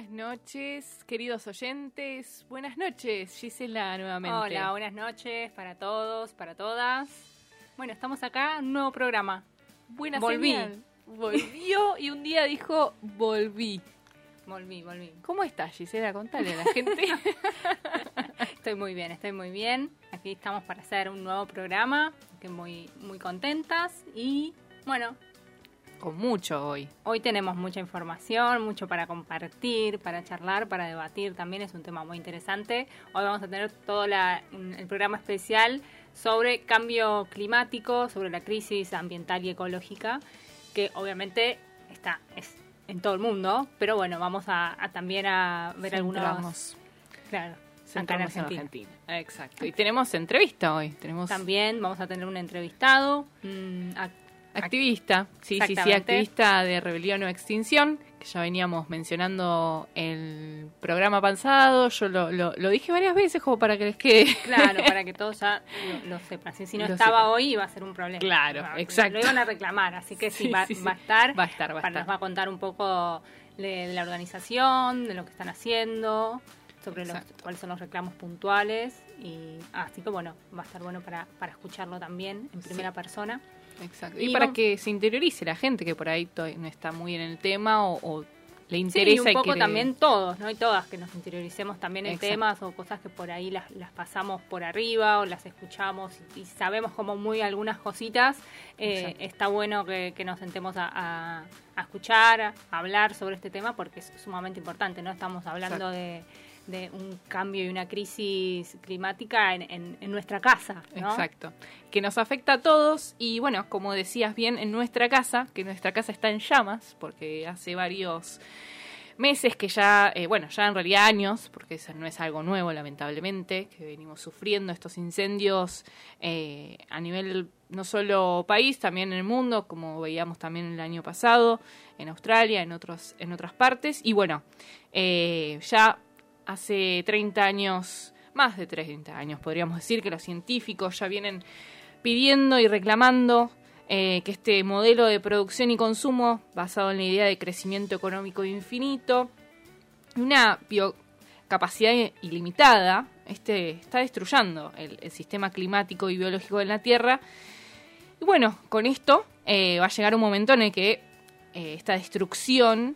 Buenas noches, queridos oyentes. Buenas noches, Gisela, nuevamente. Hola, buenas noches para todos, para todas. Bueno, estamos acá, un nuevo programa. Buena Volví. señal. Volvió y un día dijo, volví. Volví, volví. ¿Cómo estás, Gisela? Contale a la gente. Estoy muy bien, estoy muy bien. Aquí estamos para hacer un nuevo programa, que muy, muy contentas. Y bueno, Con mucho hoy. hoy tenemos mucha información, mucho para compartir, para charlar, para debatir. También es un tema muy interesante. Hoy vamos a tener todo la- el programa especial sobre cambio climático, sobre la crisis ambiental y ecológica, que obviamente está es en todo el mundo, pero bueno, vamos a, a también a ver algunos... Centramos- Claro, acá en Argentina. Argentina. Exacto. Y tenemos entrevista hoy. Tenemos También vamos a tener un entrevistado, activista. Sí, sí, sí, activista de rebelión o extinción. Que ya veníamos mencionando el programa pasado. Yo lo, lo, lo dije varias veces como para que les quede. Claro, para que todos ya lo, lo sepan. Si, si no estaba hoy, iba a ser un problema. Claro, Va- exacto. Lo iban a reclamar, así que sí, Sí, va, sí, va a estar. Va a estar, va a estar. Nos va a contar un poco de, de la organización, de lo que están haciendo, sobre los, cuáles son los reclamos puntuales. y Así que bueno, va a estar bueno para, para escucharlo también en primera persona. Exacto. Y Y, para que se interiorice la gente que por ahí no está muy en el tema o, o le Sí, interesa y un poco también todos, ¿no? Y todas que nos interioricemos también en Exacto. temas o cosas que por ahí las, las pasamos por arriba o las escuchamos y, y sabemos como muy algunas cositas. Eh, Exacto. está bueno que, que nos sentemos a, a- a escuchar, a hablar sobre este tema porque es sumamente importante, ¿no? Estamos hablando de, de un cambio y una crisis climática en, en- en nuestra casa, ¿no? Exacto. Que nos afecta a todos y bueno, como decías bien, en nuestra casa, que nuestra casa está en llamas, porque hace varios meses que ya, eh, bueno, ya en realidad años, porque eso no es algo nuevo lamentablemente, que venimos sufriendo estos incendios eh, a nivel no solo país, también en el mundo, como veíamos también el año pasado, en Australia, en, otros, en otras partes. Y bueno, eh, ya hace 30 años, más de 30 años podríamos decir, que los científicos ya vienen pidiendo y reclamando eh, que este modelo de producción y consumo basado en la idea de crecimiento económico infinito una biocapacidad ilimitada este, está destruyendo el, el sistema climático y biológico de la Tierra. Y bueno, con esto eh, va a llegar un momento en el que eh, esta destrucción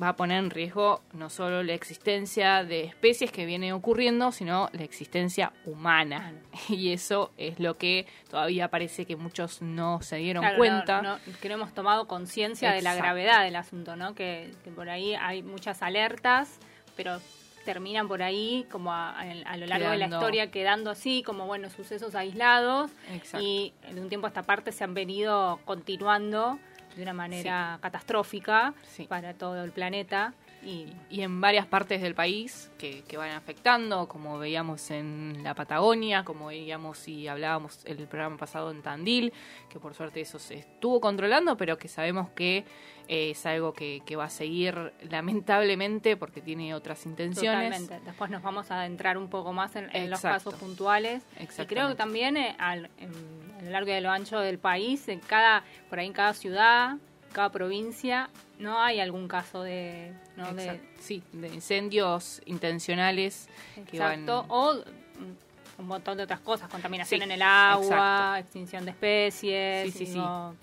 va a poner en riesgo no solo la existencia de especies que viene ocurriendo, sino la existencia humana. Y eso es lo que todavía parece que muchos no se dieron Claro, cuenta. no- no- que no hemos tomado conciencia de la gravedad del asunto, ¿no? Que, que por ahí hay muchas alertas, pero terminan por ahí como a, a lo largo de la historia quedando así, como bueno, sucesos aislados Exacto. y de un tiempo a esta parte se han venido continuando de una manera catastrófica Sí. para todo el planeta y y en varias partes del país que, que van afectando, como veíamos en la Patagonia, como veíamos y hablábamos el programa pasado en Tandil, que por suerte eso se estuvo controlando, pero que sabemos que eh, es algo que, que va a seguir lamentablemente porque tiene otras intenciones. Totalmente. Después nos vamos a adentrar un poco más en, en los casos puntuales. Y creo que también eh, al- en- a lo largo y a lo ancho del país, en cada, por ahí en cada ciudad, cada provincia, no hay algún caso de, ¿no? de Exacto. Sí, de incendios intencionales que van... exacto, o mm, un montón de otras cosas, contaminación Sí, en el agua, exacto. extinción de especies. Sí, sí, y sí. no-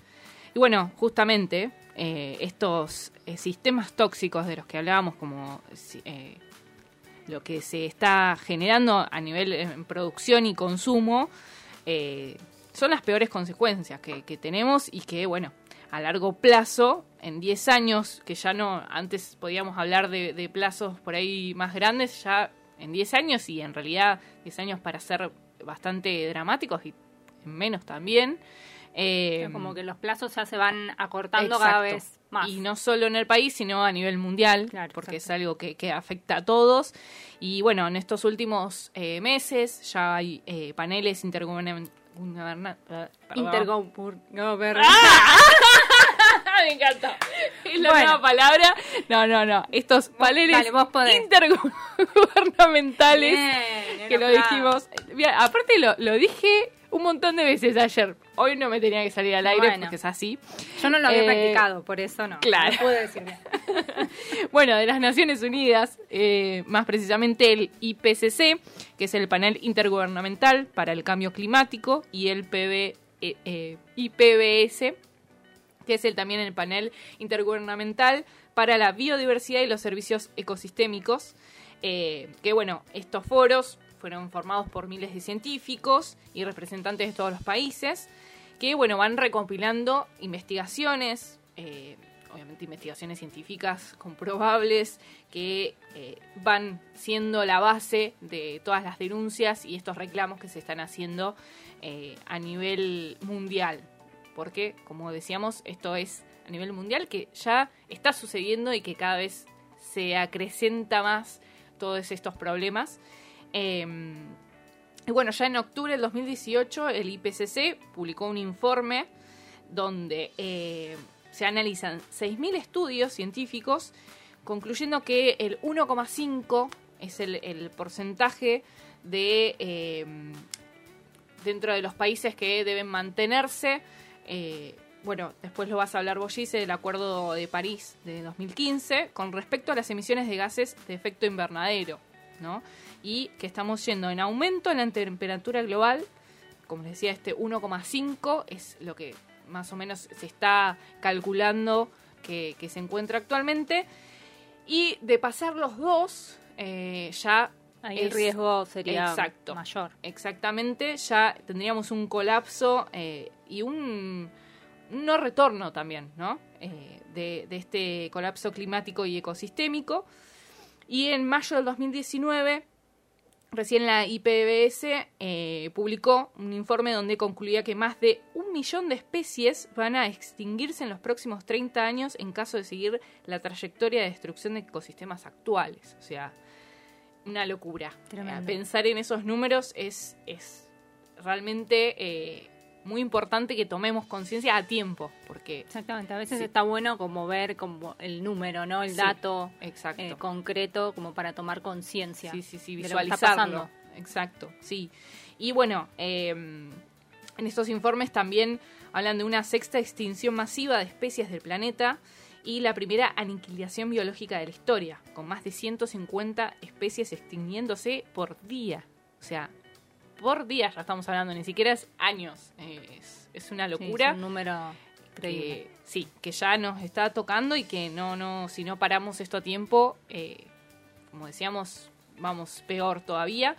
Y bueno, justamente eh, estos eh, sistemas tóxicos de los que hablábamos, como eh, lo que se está generando a nivel eh, en producción y consumo, son las peores consecuencias que, que tenemos y que, bueno, a largo plazo, en 10 años, que ya no, antes podíamos hablar de, de plazos por ahí más grandes, ya en 10 años y en realidad 10 años para ser bastante dramáticos y en menos también. eh, como que los plazos ya se van acortando exacto. cada vez Más. Y no solo en el país, sino a nivel mundial, Claro, porque es algo que, que afecta a todos. Y bueno, en estos últimos eh, meses ya hay eh, paneles intergubernamentales. Intergovernmental. Me encanta. Es la Bueno. nueva palabra. No, no, no. Estos paneles intergubernamentales Bien, que lo dijimos. Aparte lo, lo dije un montón de veces ayer. Hoy no me tenía que salir al aire Bueno. porque es así. Yo no lo había Eh, practicado, por eso no. claro. No pude decir bien. Bueno, de las Naciones Unidas, eh, más precisamente el IPCC, que es el panel intergubernamental para el cambio climático, y el PB, eh, eh, IPBS, que es el, también el panel intergubernamental para la biodiversidad y los servicios ecosistémicos, eh, que bueno, estos foros fueron formados por miles de científicos y representantes de todos los países, que bueno, van recopilando investigaciones, eh, obviamente investigaciones científicas comprobables, que eh, van siendo la base de todas las denuncias y estos reclamos que se están haciendo eh, a nivel mundial. Porque, como decíamos, esto es a nivel mundial que ya está sucediendo y que cada vez se acrecenta más todos estos problemas. Y bueno, ya en octubre del 2018 el IPCC publicó un informe donde eh, se analizan 6.000 estudios científicos, concluyendo que el 1,5 es el, el porcentaje de eh, dentro de los países que deben mantenerse. eh, bueno, después lo vas a hablar vos, Gise, del Acuerdo de París de 2015 con respecto a las emisiones de gases de efecto invernadero, ¿no? Y que estamos yendo en aumento en la temperatura global, como les decía, este 1,5 es lo que más o menos se está calculando que, que se encuentra actualmente. Y de pasar los dos, eh, ya Ahí el es- riesgo sería Exacto. mayor. Exactamente, ya tendríamos un colapso eh, y un un no retorno también, ¿no? Eh, de, de este colapso climático y ecosistémico. Y en mayo del 2019, recién la IPBS eh, publicó un informe donde concluía que más de un millón de especies van a extinguirse en los próximos 30 años en caso de seguir la trayectoria de destrucción de ecosistemas actuales. O sea, una locura. Eh, Pensar en esos números es, es realmente eh, muy importante que tomemos conciencia a tiempo, porque... Exactamente, a veces Sí. está bueno como ver como el número, ¿no? El Sí, dato Exacto. eh, concreto como para tomar conciencia. Sí, sí, sí, visualizarlo. Exacto, sí. Y bueno, eh, en estos informes también hablan de una sexta extinción masiva de especies del planeta y la primera aniquilación biológica de la historia, con más de 150 especies extinguiéndose por día. O sea, por día ya estamos hablando, ni siquiera es años. Eh, es, es una Sí, locura. es un número que, sí, que ya nos está tocando y que no, no, si no paramos esto a tiempo, eh, como decíamos, vamos peor todavía.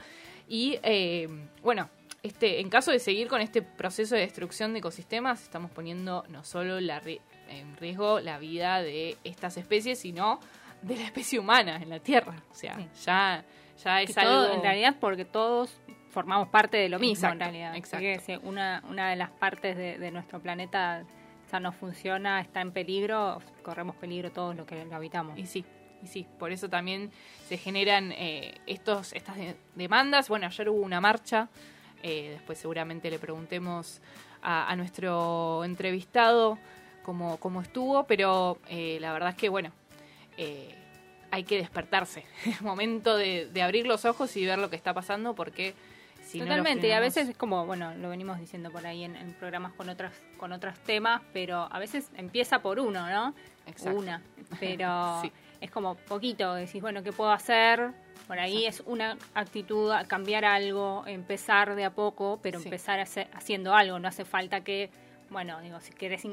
Y eh, bueno, este, en caso de seguir con este proceso de destrucción de ecosistemas, estamos poniendo no solo la en riesgo la vida de estas especies, sino de la especie humana en la Tierra. O sea, Sí. ya, ya Que es todo, algo... en realidad porque todos formamos parte de lo mismo Exacto, en realidad. Exacto. que si una, una de las partes de, de nuestro planeta ya no funciona, está en peligro, corremos peligro todos los que lo habitamos. Y sí, y sí, por eso también se generan eh, estos, estas de- demandas. Bueno, ayer hubo una marcha, eh, después seguramente le preguntemos a, a nuestro entrevistado cómo, cómo estuvo, pero eh, la verdad es que, bueno, eh, hay que despertarse. Es momento de, de abrir los ojos y ver lo que está pasando porque... Si no lo Totalmente, y a veces es como, bueno, lo venimos diciendo por ahí en, en programas con otras con otros temas, pero a veces empieza por uno, ¿no? Exacto. Una, pero Sí. es como poquito, decís, bueno, ¿qué puedo hacer? Por ahí es una actitud, a cambiar algo, empezar de a poco, pero Sí. empezar hacer- haciendo algo, no hace falta que, bueno, digo, si querés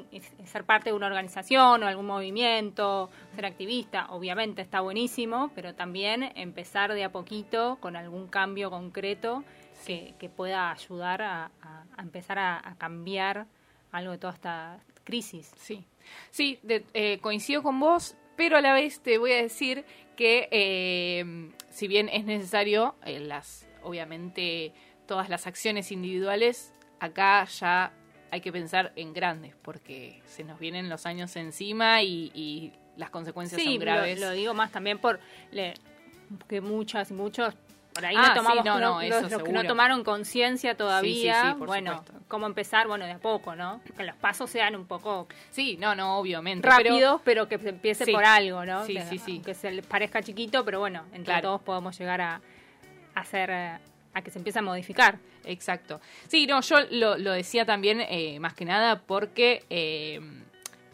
ser parte de una organización o algún movimiento, ser activista, obviamente está buenísimo, pero también empezar de a poquito con algún cambio concreto que, que pueda ayudar a, empezar a, a cambiar algo de toda esta crisis. Sí, sí, de- eh, coincido con vos, pero a la vez te voy a decir que eh, si bien es necesario eh, las, obviamente, todas las acciones individuales, acá ya hay que pensar en grandes, porque se nos vienen los años encima y, y las consecuencias Sí, son graves. Lo, lo digo más también por le- que muchas y muchos por ahí Ah, no tomamos sí, no, no- los, los que no tomaron conciencia todavía, sí, sí, por bueno, supuesto. cómo empezar, bueno, de a poco, ¿no? Que los pasos sean un poco Sí, no, no, obviamente. rápidos, pero, que se empiece por algo, ¿no? Sí, que, sí, sí. Que se les parezca chiquito, pero bueno, entre Claro. todos podemos llegar a, hacer eh, a que se empiece a modificar. Exacto. Sí, no, yo lo, lo decía también eh, más que nada porque eh,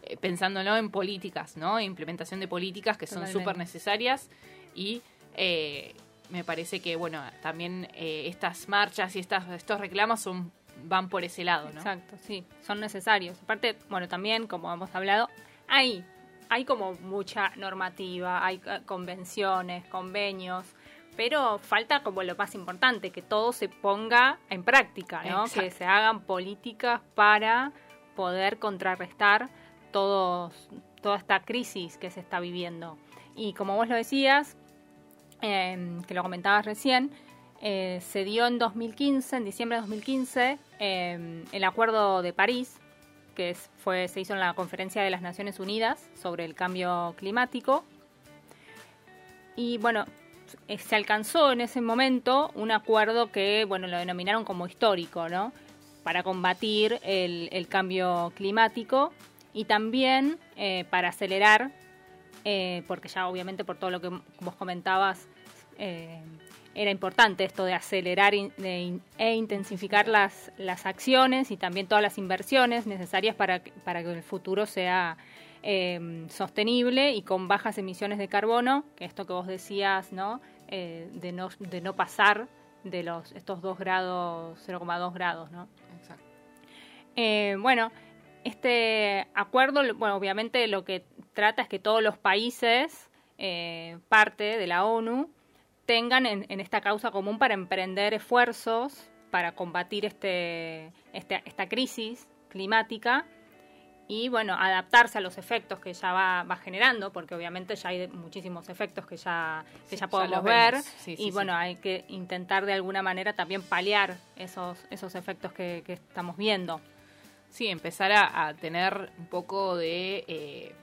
eh, pensándolo en políticas, ¿no? Implementación de políticas que son súper necesarias y eh, me parece que, bueno, también eh, estas marchas y estas, estos reclamos son van por ese lado, ¿no? Exacto, sí, son necesarios. Aparte, bueno, también, como hemos hablado, hay, hay como mucha normativa, hay eh, convenciones, convenios, pero falta como lo más importante, que todo se ponga en práctica, ¿no? Exacto. Que se hagan políticas para poder contrarrestar todos, toda esta crisis que se está viviendo. Y como vos lo decías, que lo comentabas recién, eh, se dio en 2015, en diciembre de 2015, eh, el Acuerdo de París, que fue, se hizo en la Conferencia de las Naciones Unidas sobre el Cambio Climático. Y bueno, eh, se alcanzó en ese momento un acuerdo que, bueno, lo denominaron como histórico, ¿no? Para combatir el, cambio climático y también eh, para acelerar, porque ya obviamente por todo lo que vos comentabas, eh, era importante esto de acelerar in- de in- e intensificar las, las acciones y también todas las inversiones necesarias para, que- para que el futuro sea eh, sostenible y con bajas emisiones de carbono, que esto que vos decías, ¿no? Eh, de no de no pasar de los estos 2 grados, 0,2 grados, ¿no? Exacto. Eh, bueno, este acuerdo, bueno, obviamente lo que trata es que todos los países, parte de la ONU, tengan en, en esta causa común para emprender esfuerzos para combatir este, este- esta crisis climática y, bueno, adaptarse a los efectos que ya va, va generando, porque obviamente ya hay muchísimos efectos que ya, que Sí, ya podemos ver sí, y, sí. bueno, hay que intentar de alguna manera también paliar esos, esos efectos que, que estamos viendo. Sí, empezar a, a tener un poco de, eh,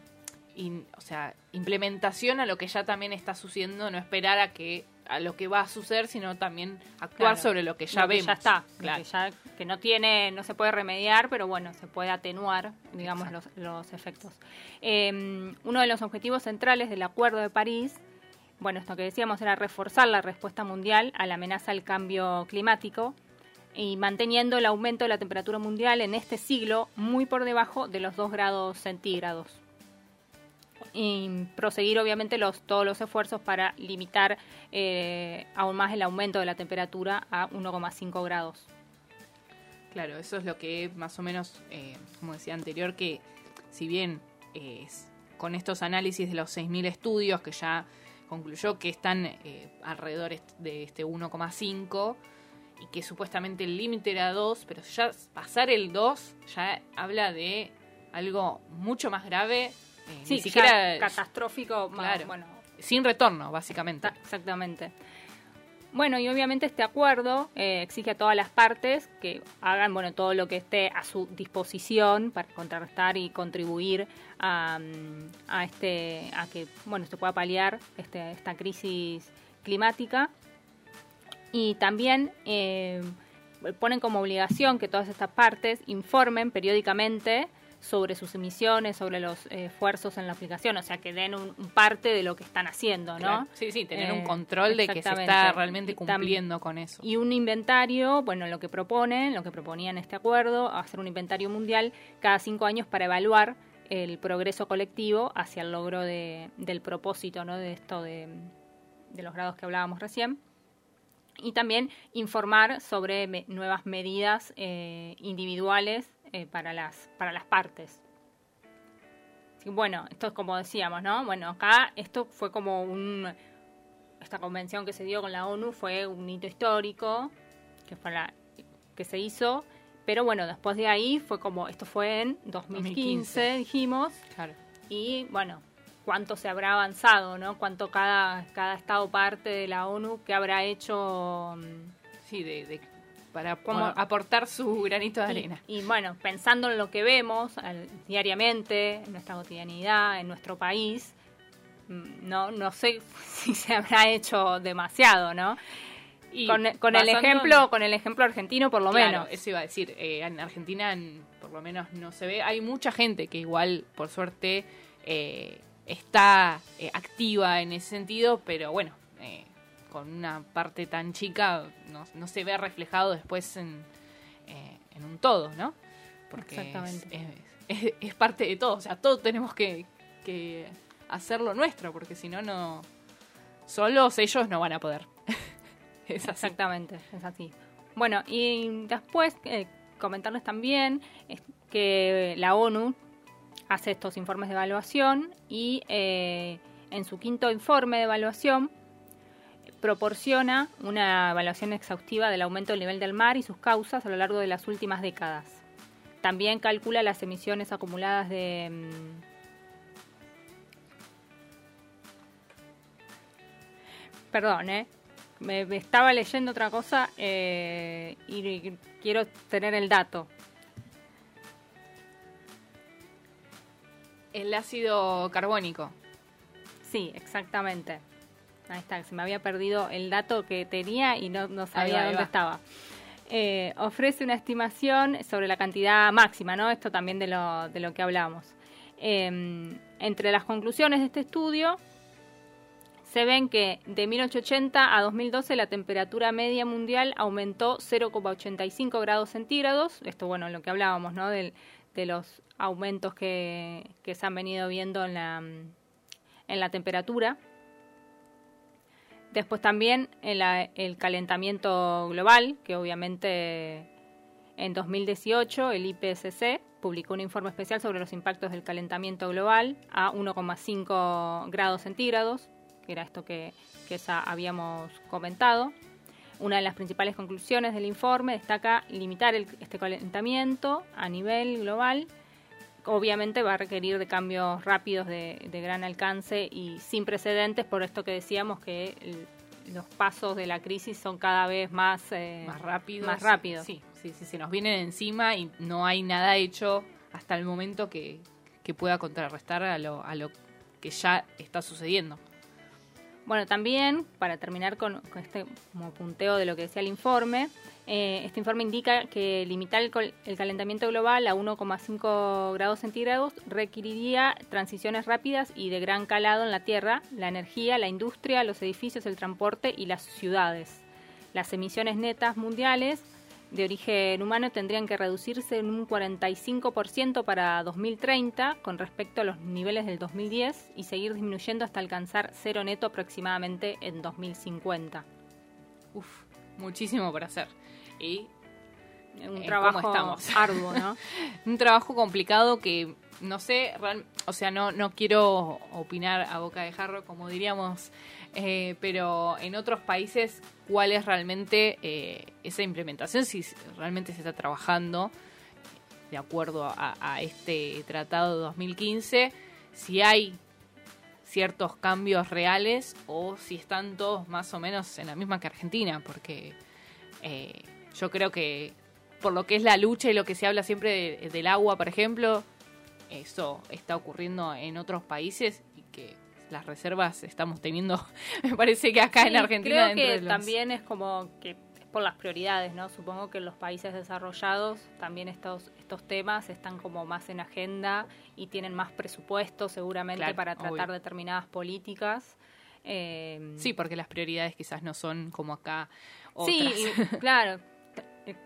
in- o sea, implementación a lo que ya también está sucediendo, no esperar a que a lo que va a suceder, sino también actuar Claro, sobre lo que ya lo que vemos. ya está, claro. que, ya, que no tiene, no se puede remediar, pero bueno, se puede atenuar, digamos, los, los efectos. Eh, uno de los objetivos centrales del Acuerdo de París, bueno, esto que decíamos era reforzar la respuesta mundial a la amenaza del cambio climático y manteniendo el aumento de la temperatura mundial en este siglo muy por debajo de los 2 grados centígrados y proseguir obviamente los, todos los esfuerzos para limitar eh, aún más el aumento de la temperatura a 1,5 grados. Claro, eso es lo que más o menos, eh, como decía anterior, que si bien eh, con estos análisis de los 6.000 estudios que ya concluyó que están eh, alrededor de este 1,5 y que supuestamente el límite era 2, pero ya pasar el 2 ya habla de algo mucho más grave, eh, Sí, ni siquiera ya catastrófico, más- Claro. bueno, sin retorno, básicamente. ta- exactamente. Bueno, y obviamente este acuerdo eh, exige a todas las partes que hagan bueno todo lo que esté a su disposición para contrarrestar y contribuir a, mm, a este a que bueno se pueda paliar este, esta crisis climática y también eh, ponen como obligación que todas estas partes informen periódicamente sobre sus emisiones, sobre los eh, esfuerzos en la aplicación, o sea, que den un, un parte de lo que están haciendo, ¿no? Claro. Sí, sí, tener Eh, un control de que se está realmente cumpliendo con eso. Y un inventario, bueno, lo que proponen, lo que proponían este acuerdo, hacer un inventario mundial cada cinco años para evaluar el progreso colectivo hacia el logro de- del propósito, ¿no? De esto de, de los grados que hablábamos recién. Y también informar sobre me- nuevas medidas eh, individuales eh, para, las, para las partes. Bueno, esto es como decíamos, ¿no? Bueno, acá esto fue como un... Esta convención que se dio con la ONU fue un hito histórico que, fue la, que se hizo, pero bueno, después de ahí fue como, esto fue en 2015, 2015. dijimos, Claro. y bueno, cuánto se habrá avanzado, ¿no? Cuánto cada, cada estado parte de la ONU que habrá hecho... mm, Sí, de, de- para aportar su granito de arena. Y, bueno, pensando en lo que vemos al- diariamente, en nuestra cotidianidad, en nuestro país, mm, no, no sé si se habrá hecho demasiado, ¿no? Y con, con el ejemplo, en- con el ejemplo argentino por lo Claro, menos. Eso iba a decir. eh, en Argentina, en- por lo menos, no se ve. Hay mucha gente que igual, por suerte, eh, está eh, activa en ese sentido, pero bueno, con una parte tan chica no, no se ve reflejado después en, eh, en un todo, ¿no? Porque Exactamente. Es, es- es parte de todo. O sea, todos tenemos que, que hacer lo nuestro, porque si no, no. Solos ellos no van a poder. es así. Exactamente, es así. Bueno, y después eh, comentarles también es que la ONU hace estos informes de evaluación y eh, en su quinto informe de evaluación proporciona una evaluación exhaustiva del aumento del nivel del mar y sus causas a lo largo de las últimas décadas. También calcula las emisiones acumuladas de... mm, Perdón, ¿eh? Me, me estaba leyendo otra cosa eh, y quiero tener el dato. El ácido carbónico. Sí, exactamente. Ahí está, se me había perdido el dato que tenía y no, no sabía va, dónde estaba. Eh, ofrece una estimación sobre la cantidad máxima, ¿no? Esto también de lo, de lo que hablamos. Eh, entre las conclusiones de este estudio se ven que de 1880 a 2012 la temperatura media mundial aumentó 0,85 grados centígrados. Esto, bueno, lo que hablábamos, ¿no? Del- de los aumentos que, que se han venido viendo en la, en la temperatura. Después también el, calentamiento global, que obviamente en 2018 el IPCC publicó un informe especial sobre los impactos del calentamiento global a 1,5 grados centígrados, que era esto que, que ya habíamos comentado. Una de las principales conclusiones del informe destaca limitar este calentamiento a nivel global. Obviamente va a requerir de cambios rápidos de, de gran alcance y sin precedentes, por esto que decíamos que el- los pasos de la crisis son cada vez más, eh, más rápido. Más rápidos. Sí, sí, sí, se nos vienen encima y no hay nada hecho hasta el momento que, que pueda contrarrestar a lo, a lo que ya está sucediendo. Bueno, también, para terminar con, con este como punteo de lo que decía el informe, eh, este informe indica que limitar el, el calentamiento global a 1,5 grados centígrados requeriría transiciones rápidas y de gran calado en la Tierra, la energía, la industria, los edificios, el transporte y las ciudades. Las emisiones netas mundiales de origen humano tendrían que reducirse en un 45% para 2030 con respecto a los niveles del 2010 y seguir disminuyendo hasta alcanzar cero neto aproximadamente en 2050. Uf, muchísimo por hacer. Y Un Eh, ¿cómo trabajo estamos? arduo, ¿no? un trabajo complicado que no sé, real- o sea, no, no quiero opinar a boca de jarro, como diríamos, eh, pero en otros países, ¿cuál es realmente eh, esa implementación? Si realmente se está trabajando de acuerdo a, a este tratado de 2015, si hay ciertos cambios reales o si están todos más o menos en la misma que Argentina, porque eh, yo creo que por lo que es la lucha y lo que se habla siempre de- del agua, por ejemplo, eso está ocurriendo en otros países y que las reservas estamos teniendo, me parece que acá en Sí, Argentina Creo dentro que los- también es como que es por las prioridades, ¿no? Supongo que en los países desarrollados también estos estos temas están como más en agenda y tienen más presupuesto seguramente Claro, para tratar obvio. determinadas políticas. Eh, Sí, porque las prioridades quizás no son como acá otras. Sí, y, claro.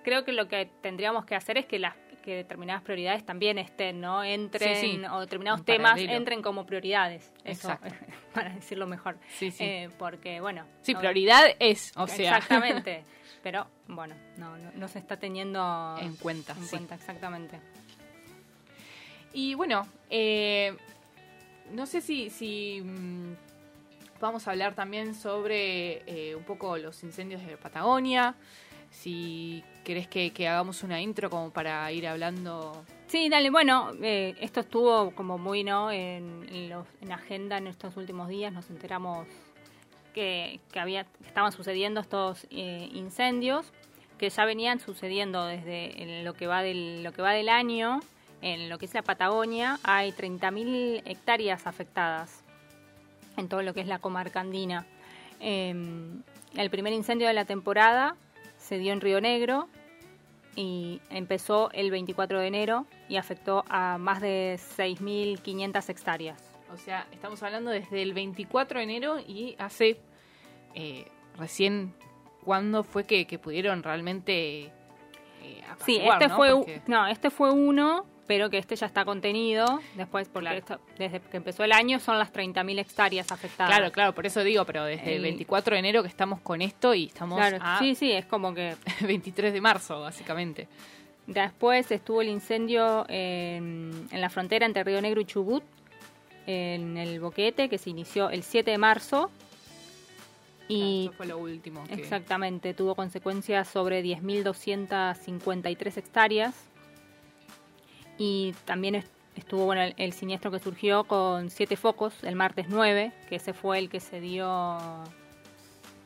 Creo que lo que tendríamos que hacer es que las que determinadas prioridades también estén, ¿no? Entren, Sí, sí. o determinados En temas entren como prioridades. Eso, Exacto. para decirlo mejor. Sí, sí. Eh, porque, bueno. sí, no- prioridad es, o sea, Exactamente. Pero, bueno, no, no, no se está teniendo en cuenta. en sí. cuenta, exactamente. Y bueno, eh, no sé si, si mm, vamos a hablar también sobre eh, un poco los incendios de Patagonia. Si querés que, hagamos una intro como para ir hablando. Sí, dale, bueno, eh, esto estuvo como muy, ¿no? En, en los- en agenda en estos últimos días, nos enteramos que, que había, que estaban sucediendo estos eh, incendios. que ya venían sucediendo desde lo que va del, lo que va del año. En lo que es la Patagonia hay 30.000 hectáreas afectadas en todo lo que es la comarca andina. Em, el primer incendio de la temporada se dio en Río Negro y empezó el 24 de enero y afectó a más de 6.500 hectáreas. O sea, estamos hablando desde el 24 de enero y hace eh, recién, ¿cuándo fue que, pudieron realmente... Eh, sí, este fue, no, este fue uno pero que este ya está contenido después, porque desde que empezó el año son las 30.000 hectáreas afectadas. Claro, claro, por eso digo, pero desde el, 24 de enero que estamos con esto y estamos Sí, sí, es como que... 23 de marzo, básicamente. Después estuvo el incendio en, la frontera entre Río Negro y Chubut, en el Boquete, que se inició el 7 de marzo. Y eso fue lo último. Exactamente, tuvo consecuencias sobre 10.253 hectáreas y también estuvo bueno, el, siniestro que surgió con siete focos el martes 9, que ese fue el que se dio...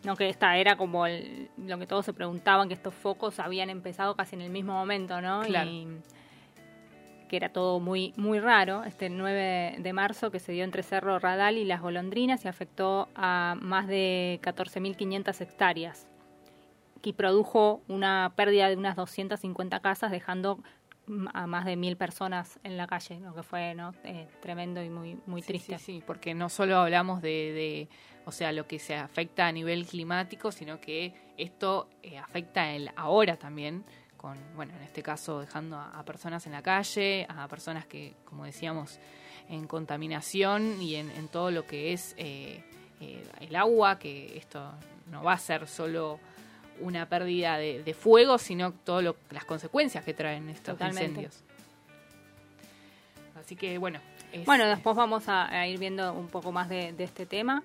No, que esta era como lo que todos se preguntaban, que estos focos habían empezado casi en el mismo momento, ¿no? Y que era todo muy, muy raro, este 9 de marzo que se dio entre Cerro Radal y Las Golondrinas y afectó a más de 14.500 hectáreas y produjo una pérdida de unas 250 casas, dejando a más de mil personas en la calle, lo que fue ¿no? Eh, tremendo y muy, muy triste. Sí, sí, porque no solo hablamos de, o sea, lo que se afecta a nivel climático, sino que esto eh, afecta el ahora también, con, bueno, en este caso dejando a, personas en la calle, a personas que, como decíamos, en contaminación y en, todo lo que es eh, el agua, que esto no va a ser solo una pérdida de, fuego, sino todas las consecuencias que traen estos incendios. Así que bueno. bueno, eh, después vamos a, ir viendo un poco más de, este tema.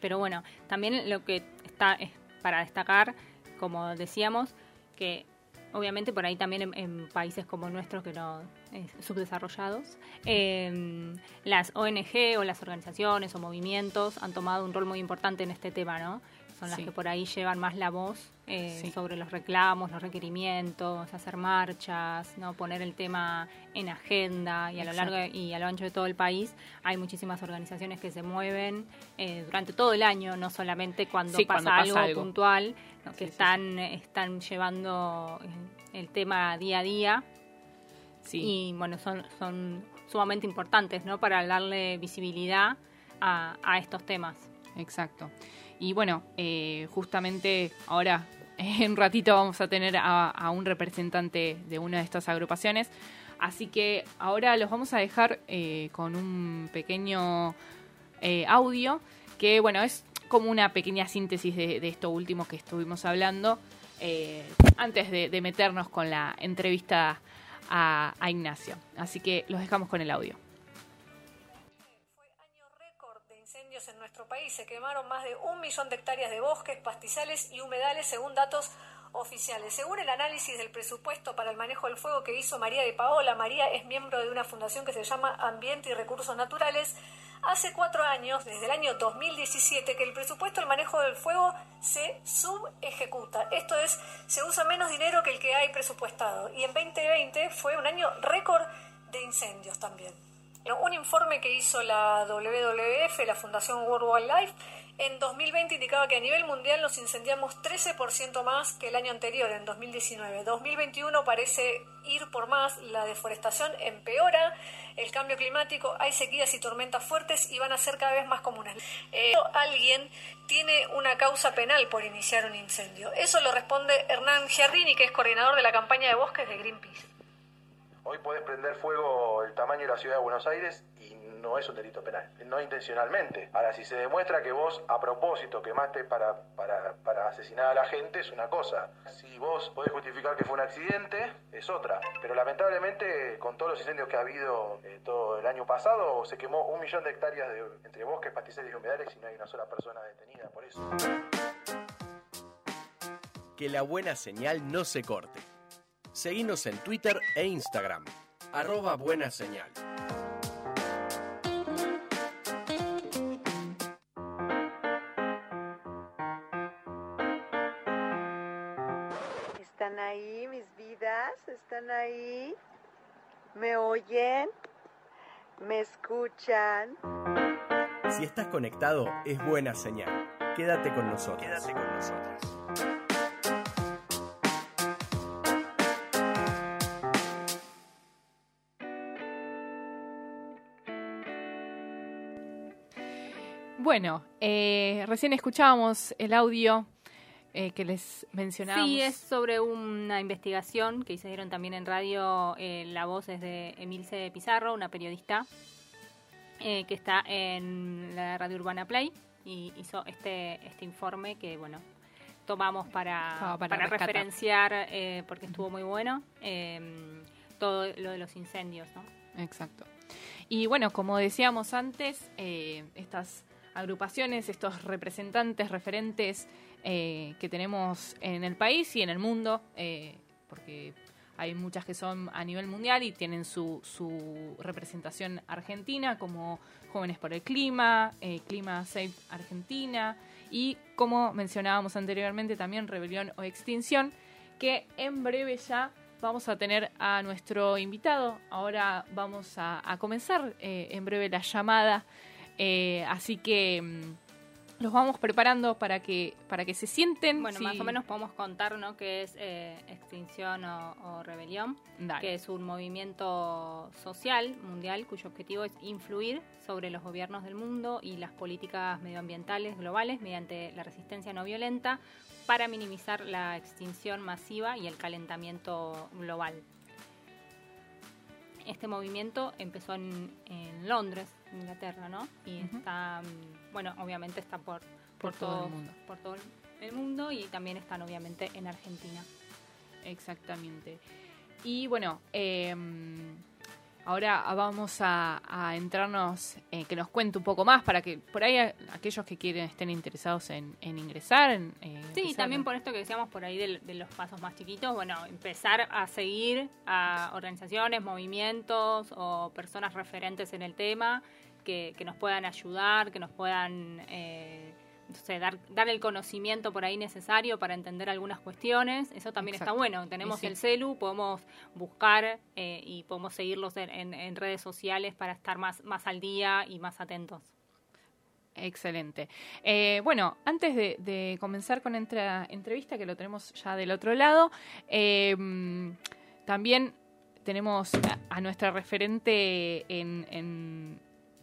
pero bueno, también lo que está es para destacar, como decíamos, que obviamente por ahí también en, países como nuestros que no subdesarrollados, em, las ONG o las organizaciones o movimientos han tomado un rol muy importante en este tema, ¿no? Son las que por ahí llevan más la voz eh, sobre los reclamos, los requerimientos, hacer marchas, no poner el tema en agenda y a lo largo y a lo ancho de todo el país. Hay muchísimas organizaciones que se mueven eh, durante todo el año, no solamente cuando, pasa, algo, puntual, que están están llevando el tema día a día. Y bueno, son, son sumamente importantes, ¿no? Para darle visibilidad a, a estos temas. Exacto. Y bueno, eh, justamente ahora en un ratito vamos a tener a, un representante de una de estas agrupaciones. Así que ahora los vamos a dejar eh, con un pequeño eh, audio que, bueno, es como una pequeña síntesis de, esto último que estuvimos hablando antes de, meternos con la entrevista a Ignacio. Así que los dejamos con el audio. País. Se quemaron más de un millón de hectáreas de bosques, pastizales y humedales según datos oficiales. Según el análisis del presupuesto para el manejo del fuego que hizo María de Paola, María es miembro de una fundación que se llama Ambiente y Recursos Naturales. Hace cuatro años, desde el año 2017, que el presupuesto del manejo del fuego se subejecuta. Esto es, se usa menos dinero que el que hay presupuestado. Y en 2020 fue un año récord de incendios también. Un informe que hizo la WWF, la Fundación World Wildlife, en 2020 indicaba que a nivel mundial nos incendiamos 13% más que el año anterior, en 2019. 2021 parece ir por más, la deforestación empeora, el cambio climático, hay sequías y tormentas fuertes y van a ser cada vez más comunes. Eh, alguien tiene una causa penal por iniciar un incendio. Eso lo responde Hernán Giardini, que es coordinador de la campaña de bosques de Greenpeace. Hoy puedes prender fuego el tamaño de la ciudad de Buenos Aires y no es un delito penal, no intencionalmente. Ahora, si se demuestra que vos a propósito quemaste para, para, para asesinar a la gente, es una cosa. Si vos podés justificar que fue un accidente, es otra. Pero lamentablemente, con todos los incendios que ha habido eh, todo el año pasado, se quemó un millón de hectáreas de, entre bosques, pastizales y humedales y no hay una sola persona detenida por eso. Que la buena señal no se corte. Seguinos en Twitter e Instagram. Arroba buena señal. ¿Están ahí mis vidas? ¿Están ahí? ¿Me oyen? ¿Me escuchan? Si estás conectado, es buena señal. Quédate con nosotros. Quédate con nosotros. Bueno, eh, recién escuchábamos el audio eh, que les mencionábamos. Sí, es sobre una investigación que hicieron también en radio. Eh, la voz es de Emilce Pizarro, una periodista que está en la radio Urbana Play y hizo este, este informe que, bueno, tomamos para, para referenciar, porque estuvo muy bueno, eh, todo lo de los incendios, ¿no? Exacto. Y bueno, como decíamos antes, eh, estas agrupaciones, estos representantes, referentes eh, que tenemos en el país y en el mundo, eh, porque hay muchas que son a nivel mundial y tienen su, su representación argentina, como Jóvenes por el Clima, eh, Clima Safe Argentina y, como mencionábamos anteriormente, también Rebelión o Extinción, que en breve ya vamos a tener a nuestro invitado. Ahora vamos a, comenzar en breve la llamada, eh, así que mm, los vamos preparando para que para que se sienten. Bueno, Sí. más o menos podemos contar, ¿no? Que es eh, Extinción o, o Rebelión, Dale. que es un movimiento social mundial cuyo objetivo es influir sobre los gobiernos del mundo y las políticas medioambientales globales mediante la resistencia no violenta para minimizar la extinción masiva y el calentamiento global. Este movimiento empezó en, en Londres, Inglaterra, ¿no? Y está, mm, bueno, obviamente está por, Por todo el mundo. por todo el mundo y también están obviamente en Argentina. Exactamente. Y bueno, eh, ahora vamos a, a entrarnos, eh, que nos cuente un poco más para que por ahí a- aquellos que quieren estén interesados en, en ingresar. En, eh, Sí, empezar también por esto que decíamos por ahí del- de, los pasos más chiquitos, bueno, empezar a seguir a organizaciones, movimientos o personas referentes en el tema que, que nos puedan ayudar, que nos puedan eh, no sé, dar, dar el conocimiento por ahí necesario para entender algunas cuestiones. Eso también Exacto. está bueno. Tenemos sí. el celu, podemos buscar eh, y podemos seguirlos en, en- en redes sociales para estar más, más al día y más atentos. Excelente. Eh, bueno, antes de, de comenzar con nuestra entrevista, que lo tenemos ya del otro lado, eh, mm, también tenemos a, a nuestra referente en, en-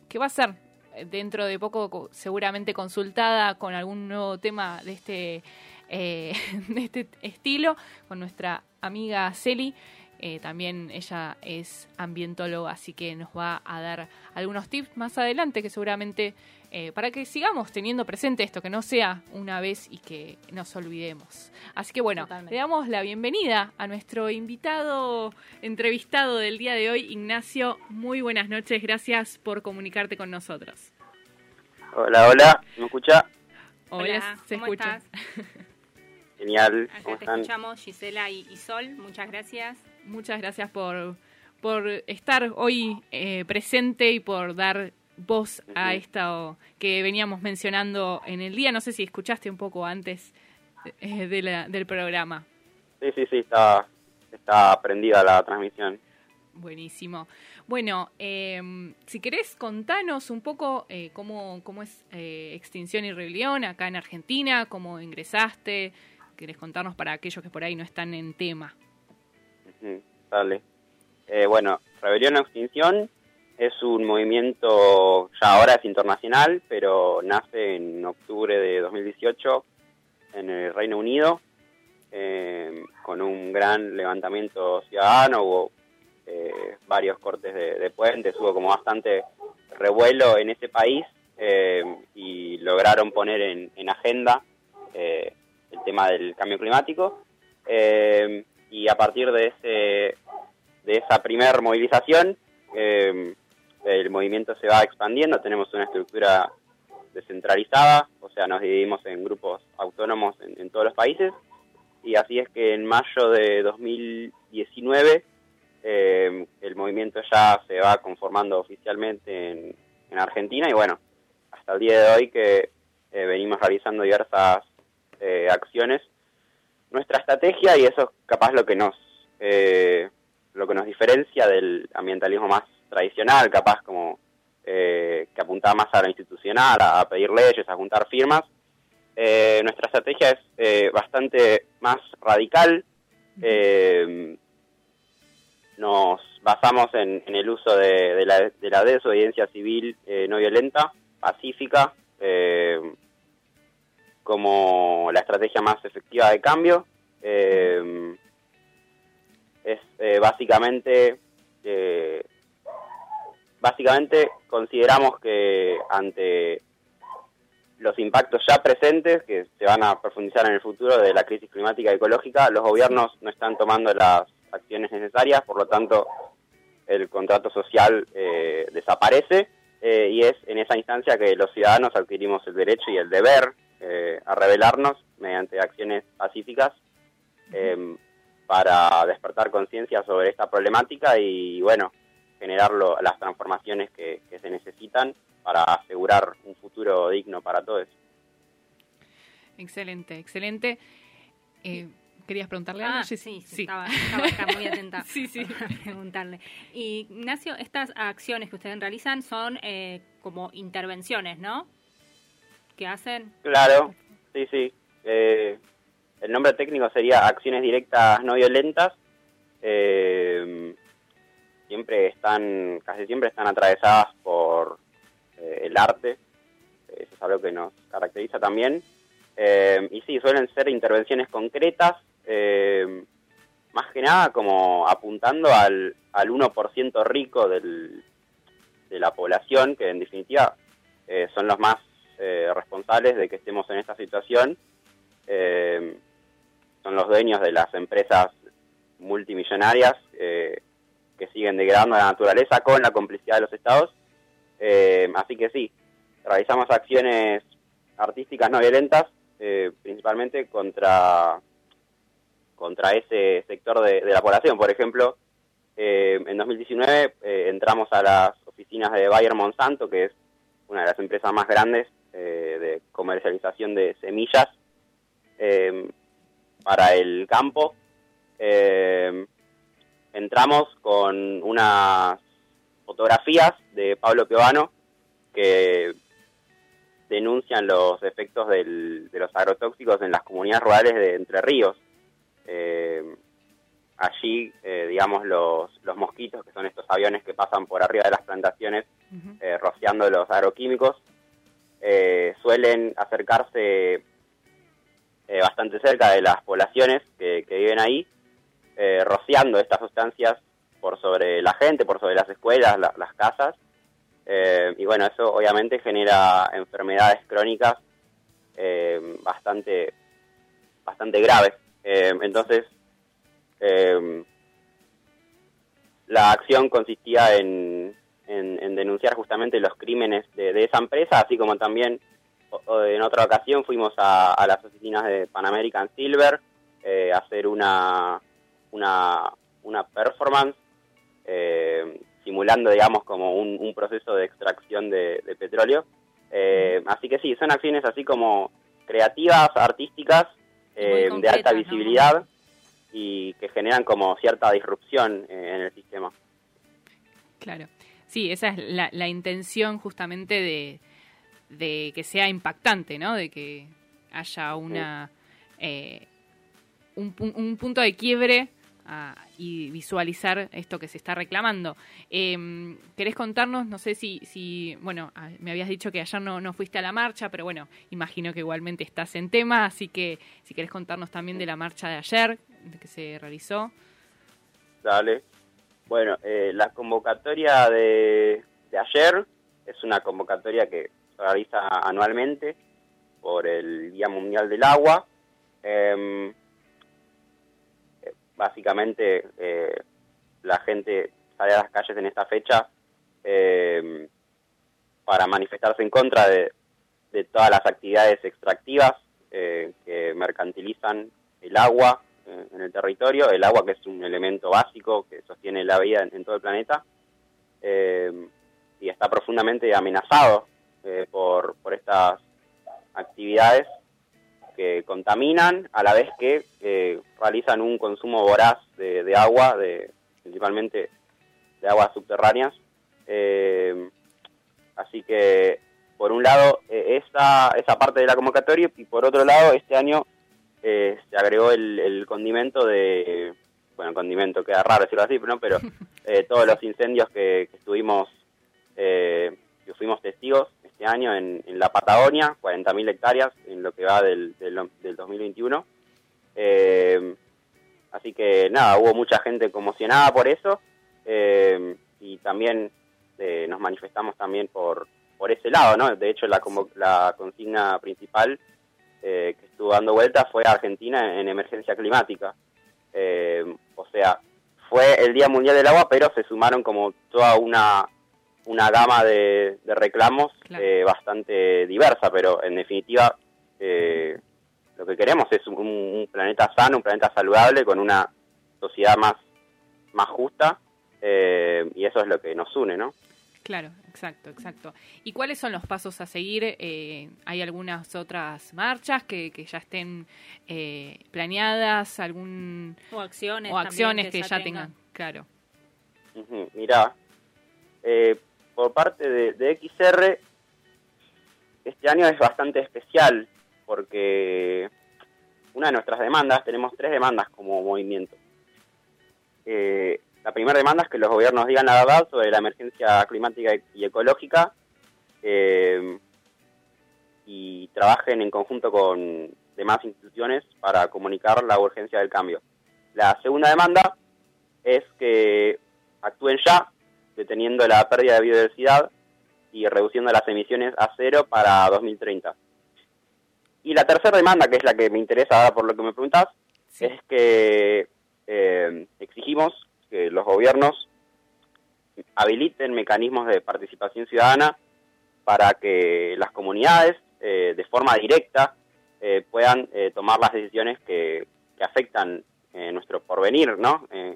que va a ser eh, dentro de poco co- seguramente consultada con algún nuevo tema de este, eh, de este estilo, con nuestra amiga Celi. Eh, también ella es ambientóloga, así que nos va a dar algunos tips más adelante que seguramente eh, para que sigamos teniendo presente esto, que no sea una vez y que nos olvidemos. Así que bueno, Totalmente. le damos la bienvenida a nuestro invitado entrevistado del día de hoy, Ignacio. Muy buenas noches, gracias por comunicarte con nosotros. Hola, hola, ¿me escucha? Hola, se ¿cómo escucha. estás? Genial, ¿cómo te están? escuchamos Gisela y, y Sol, muchas gracias. Muchas gracias por, por estar hoy eh, presente y por dar voz a esto que veníamos mencionando en el día. No sé si escuchaste un poco antes eh, de la- del programa. Sí, sí, sí, está, está prendida la transmisión. Buenísimo. Bueno, eh, si querés contanos un poco eh, cómo, cómo es eh, Extinción y Rebelión acá en Argentina, cómo ingresaste, querés contarnos para aquellos que por ahí no están en tema. Dale. Bueno, Rebelión o Extinción es un movimiento, ya ahora es internacional, pero nace en octubre de 2018 en el Reino Unido, eh, con un gran levantamiento ciudadano, hubo eh, varios cortes de, puentes, hubo como bastante revuelo en ese país eh, y lograron poner en, en agenda eh, el tema del cambio climático. Eh, y a partir de ese de esa primer movilización eh, el movimiento se va expandiendo tenemos una estructura descentralizada o sea nos dividimos en grupos autónomos en, en todos los países y así es que en mayo de 2019 eh, el movimiento ya se va conformando oficialmente en, en Argentina y bueno hasta el día de hoy que eh, venimos realizando diversas eh, acciones. Nuestra estrategia y eso es capaz lo que nos eh, lo que nos diferencia del ambientalismo más tradicional, capaz como eh, que apuntaba más a lo institucional, a, pedir leyes, a juntar firmas. Eh, nuestra estrategia es eh, bastante más radical. nos basamos en, el uso de, la, de la desobediencia civil no violenta, pacífica, como la estrategia más efectiva de cambio. es básicamente básicamente consideramos que ante los impactos ya presentes, que se van a profundizar en el futuro de la crisis climática y ecológica, los gobiernos no están tomando las acciones necesarias, por lo tanto el contrato social eh, desaparece eh, y es en esa instancia que los ciudadanos adquirimos el derecho y el deber eh, a rebelarnos mediante acciones pacíficas para despertar conciencia sobre esta problemática y bueno, generar las transformaciones que, se necesitan para asegurar un futuro digno para todos. Excelente, excelente. Eh, ¿Querías preguntarle algo? Ah, sí, sí, Estaba, estaba, muy atenta sí, sí. a preguntarle. Y Ignacio, estas acciones que ustedes realizan son eh, como intervenciones, ¿no? ¿Qué hacen? Claro, sí, sí. Eh, el nombre técnico sería acciones directas no violentas. Eh, siempre están, casi siempre están atravesadas por eh, el arte, eso es algo que nos caracteriza también. Eh, y sí, suelen ser intervenciones concretas, eh, más que nada como apuntando al, al 1% rico del, de la población, que en definitiva son los más responsables de que estemos en esta situación. son los dueños de las empresas multimillonarias que siguen degradando la naturaleza con la complicidad de los estados. Eh, así que sí, realizamos acciones artísticas no violentas, eh, principalmente contra, contra ese sector de, la población. Por ejemplo, eh, en 2019 entramos a las oficinas de Bayer Monsanto, que es una de las empresas más grandes de comercialización de semillas para el campo entramos con unas fotografías de Pablo Piovano que denuncian los efectos de los agrotóxicos en las comunidades rurales de Entre Ríos. Eh, allí, eh, digamos, los, los mosquitos, que son estos aviones que pasan por arriba de las plantaciones eh, rociando los agroquímicos, suelen acercarse bastante cerca de las poblaciones que viven ahí eh, rociando estas sustancias por sobre la gente, por sobre las escuelas, las casas. Eh, y bueno, eso obviamente genera enfermedades crónicas eh, bastante, bastante graves. entonces, la acción consistía en, en, denunciar justamente los crímenes de, esa empresa, así como también en otra ocasión fuimos a, a las oficinas de Pan American Silver a hacer una, una, una performance eh, simulando, digamos, como un, proceso de extracción de, petróleo. Eh, así que sí, son acciones así como creativas, artísticas, eh, de alta visibilidad y que generan como cierta disrupción en el sistema. Claro. Sí, esa es la, la intención justamente de, de, que sea impactante, ¿no? De que haya una un, un, punto de quiebre y visualizar esto que se está reclamando. Eh, ¿Querés contarnos? No sé si, si bueno, me habías dicho que ayer no, no fuiste a la marcha, pero bueno, imagino que igualmente estás en tema, así que si querés contarnos también de la marcha de ayer, que se realizó. Dale. Bueno, eh, la convocatoria de, de ayer es una convocatoria que se realiza anualmente por el Día Mundial del Agua. Eh, básicamente eh, la gente sale a las calles en esta fecha eh, para manifestarse en contra de, todas las actividades extractivas eh, que mercantilizan el agua en el territorio, el agua que es un elemento básico que sostiene la vida en, todo el planeta y está profundamente amenazado por estas actividades que contaminan a la vez que eh, realizan un consumo voraz de, de agua, de, principalmente de aguas subterráneas. Eh, así que, por un lado, eh, esa, esa parte de la convocatoria y por otro lado, este año eh, se agregó el, el condimento de, bueno, condimento, queda raro decirlo así, ¿no? pero eh, todos los incendios que, que estuvimos, eh, que fuimos testigos este año en, en la Patagonia, 40.000 hectáreas en lo que va del, del, del 2021. Eh, así que nada, hubo mucha gente conmocionada por eso eh, y también eh, nos manifestamos también por, por ese lado, ¿no? De hecho, la, la consigna principal eh, que estuvo dando vuelta fue Argentina en emergencia climática. O sea, fue el Día Mundial del Agua, pero se sumaron como toda una, una gama de, de reclamos Claro. eh, bastante diversa, pero en definitiva eh, lo que queremos es un, un planeta sano, un planeta saludable, con una sociedad más, más justa, eh, y eso es lo que nos une, ¿no? Claro, exacto, exacto. ¿Y cuáles son los pasos a seguir? Eh, ¿Hay algunas otras marchas que, que ya estén eh, planeadas? algún O acciones. O acciones que, ya tengan. Claro. Ujú, Mirá, eh, por parte de, XR, este año es bastante especial porque una de nuestras demandas, tenemos tres demandas como movimiento. Eh, la primera demanda es que los gobiernos digan la verdad sobre la emergencia climática y ecológica eh, y trabajen en conjunto con demás instituciones para comunicar la urgencia del cambio. La segunda demanda es que actúen ya, deteniendo la pérdida de biodiversidad y reduciendo las emisiones a cero para 2030. Y la tercera demanda, que es la que me interesa ahora por lo que me preguntás, Sí. es que eh, exigimos que los gobiernos habiliten mecanismos de participación ciudadana para que las comunidades, eh, de forma directa, eh, puedan eh, tomar las decisiones que, que afectan eh, nuestro porvenir, ¿no? Eh,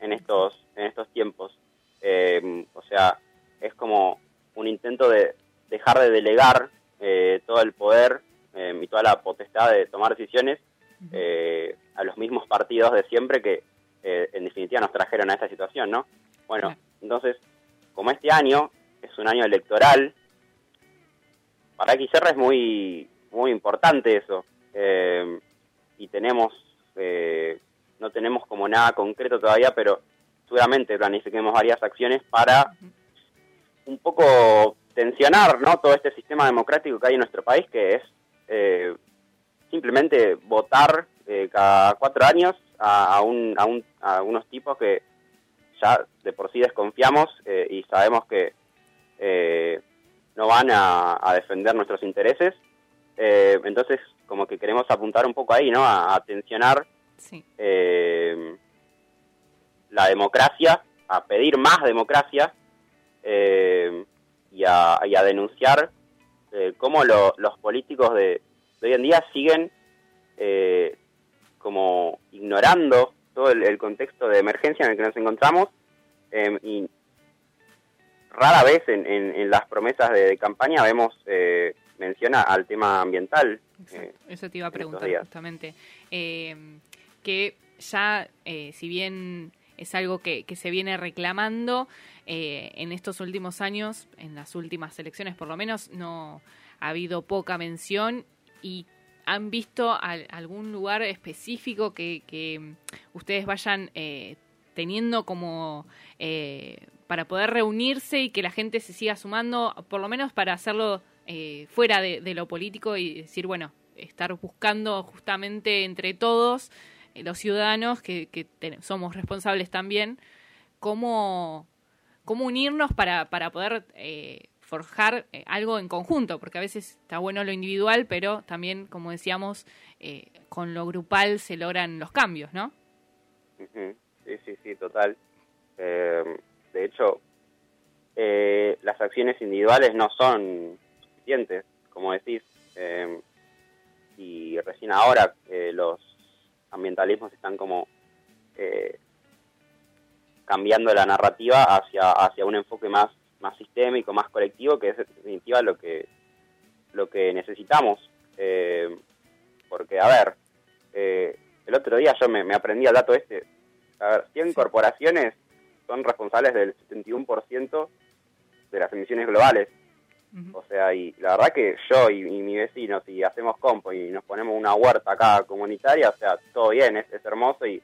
en estos en estos tiempos. Eh, o sea, es como un intento de dejar de delegar eh, todo el poder eh, y toda la potestad de tomar decisiones eh, a los mismos partidos de siempre que eh, en definitiva nos trajeron a esta situación, ¿no? Bueno, entonces, como este año es un año electoral, para XR es muy, muy importante eso. Eh, y tenemos, eh, no tenemos como nada concreto todavía, pero seguramente planifiquemos varias acciones para un poco tensionar ¿no? todo este sistema democrático que hay en nuestro país, que es eh, simplemente votar eh, cada cuatro años a, a un, a, un, a unos tipos que ya de por sí desconfiamos eh, y sabemos que eh, no van a, defender nuestros intereses. Eh, entonces, como que queremos apuntar un poco ahí, ¿no? A, a tensionar Sí. eh, la democracia, a pedir más democracia eh, y, a, y a denunciar eh, cómo lo- los políticos de, de hoy en día siguen eh, como ignorando todo el, el contexto de emergencia en el que nos encontramos eh, y rara vez en, en- en las promesas de, de campaña vemos eh, menciona al tema ambiental. Eso te iba a preguntar justamente. Eh, que ya, si bien es algo que, que se viene reclamando eh, en estos últimos años, en las últimas elecciones por lo menos, no ha habido poca mención. Y han visto al- algún lugar específico que, ustedes vayan eh, teniendo como eh, para poder reunirse y que la gente se siga sumando, por lo menos para hacerlo eh, fuera de, lo político y decir, bueno, estar buscando justamente entre todos los ciudadanos que, somos responsables también, cómo, cómo unirnos para, para poder eh, forjar eh, algo en conjunto, porque a veces está bueno lo individual, pero también, como decíamos, eh, con lo grupal se logran los cambios, ¿no? Sí, sí, sí, total. Eh, de hecho, eh, las acciones individuales no son suficientes, como decís. eh, y recién ahora eh, los ambientalismos están como eh, cambiando la narrativa hacia, hacia un enfoque más, más sistémico, más colectivo, que es en definitiva lo que, lo que necesitamos. Eh, porque, a ver, eh, el otro día yo me, me aprendí el dato este. A ver, 100 corporaciones son responsables del 71% de las emisiones globales. O sea, y la verdad que yo y, y mi vecino, si hacemos compo y nos ponemos una huerta acá comunitaria, o sea, todo bien, es, es hermoso y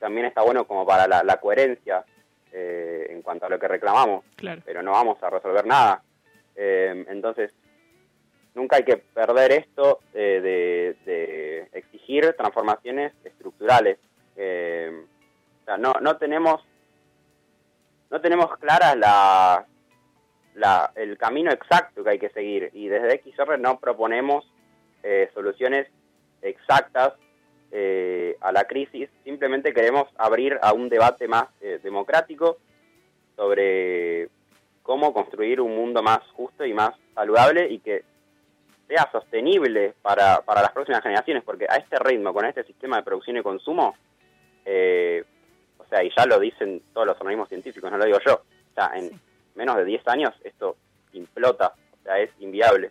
también está bueno como para la, la coherencia eh, en cuanto a lo que reclamamos, Claro. pero no vamos a resolver nada. Eh, entonces, nunca hay que perder esto eh, de, de exigir transformaciones estructurales. Eh, o sea, no, no tenemos no tenemos claras la, la, el camino exacto que hay que seguir. Y desde XR no proponemos eh, soluciones exactas eh, a la crisis, simplemente queremos abrir a un debate más eh, democrático sobre cómo construir un mundo más justo y más saludable y que sea sostenible para, para las próximas generaciones, porque a este ritmo, con este sistema de producción y consumo, eh, o sea, y ya lo dicen todos los organismos científicos, no lo digo yo, o sea, en menos de 10 años esto implota, o sea, es inviable.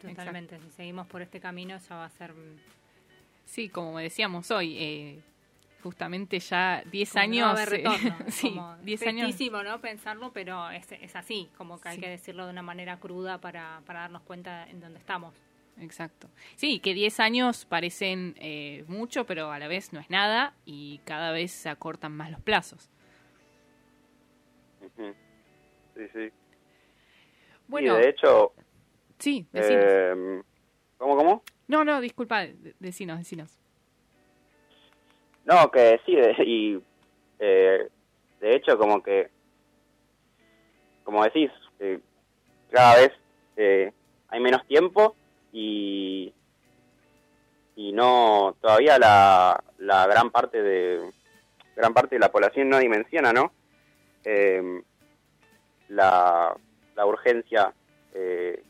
Totalmente. Si seguimos por este camino ya va a ser Sí, como decíamos hoy, eh, justamente ya 10 como años. no eh, retorno. sí, como 10 años. ¿no? Pensarlo, pero es, es así, como que hay que decirlo de una manera cruda para, para darnos cuenta en dónde estamos. Exacto. Sí, que 10 años parecen eh, mucho, pero a la vez no es nada y cada vez se acortan más los plazos. Sí, sí. Bueno, y de hecho, sí, decinos. eh, ¿cómo, cómo? No, no, disculpa, de- decinos, decinos. No, que sí, de- y eh, de hecho como que, como decís, eh, cada vez eh, hay menos tiempo y, y no, todavía la, la gran parte de gran parte de la población no dimensiona, ¿no? Eh, la, la urgencia eh,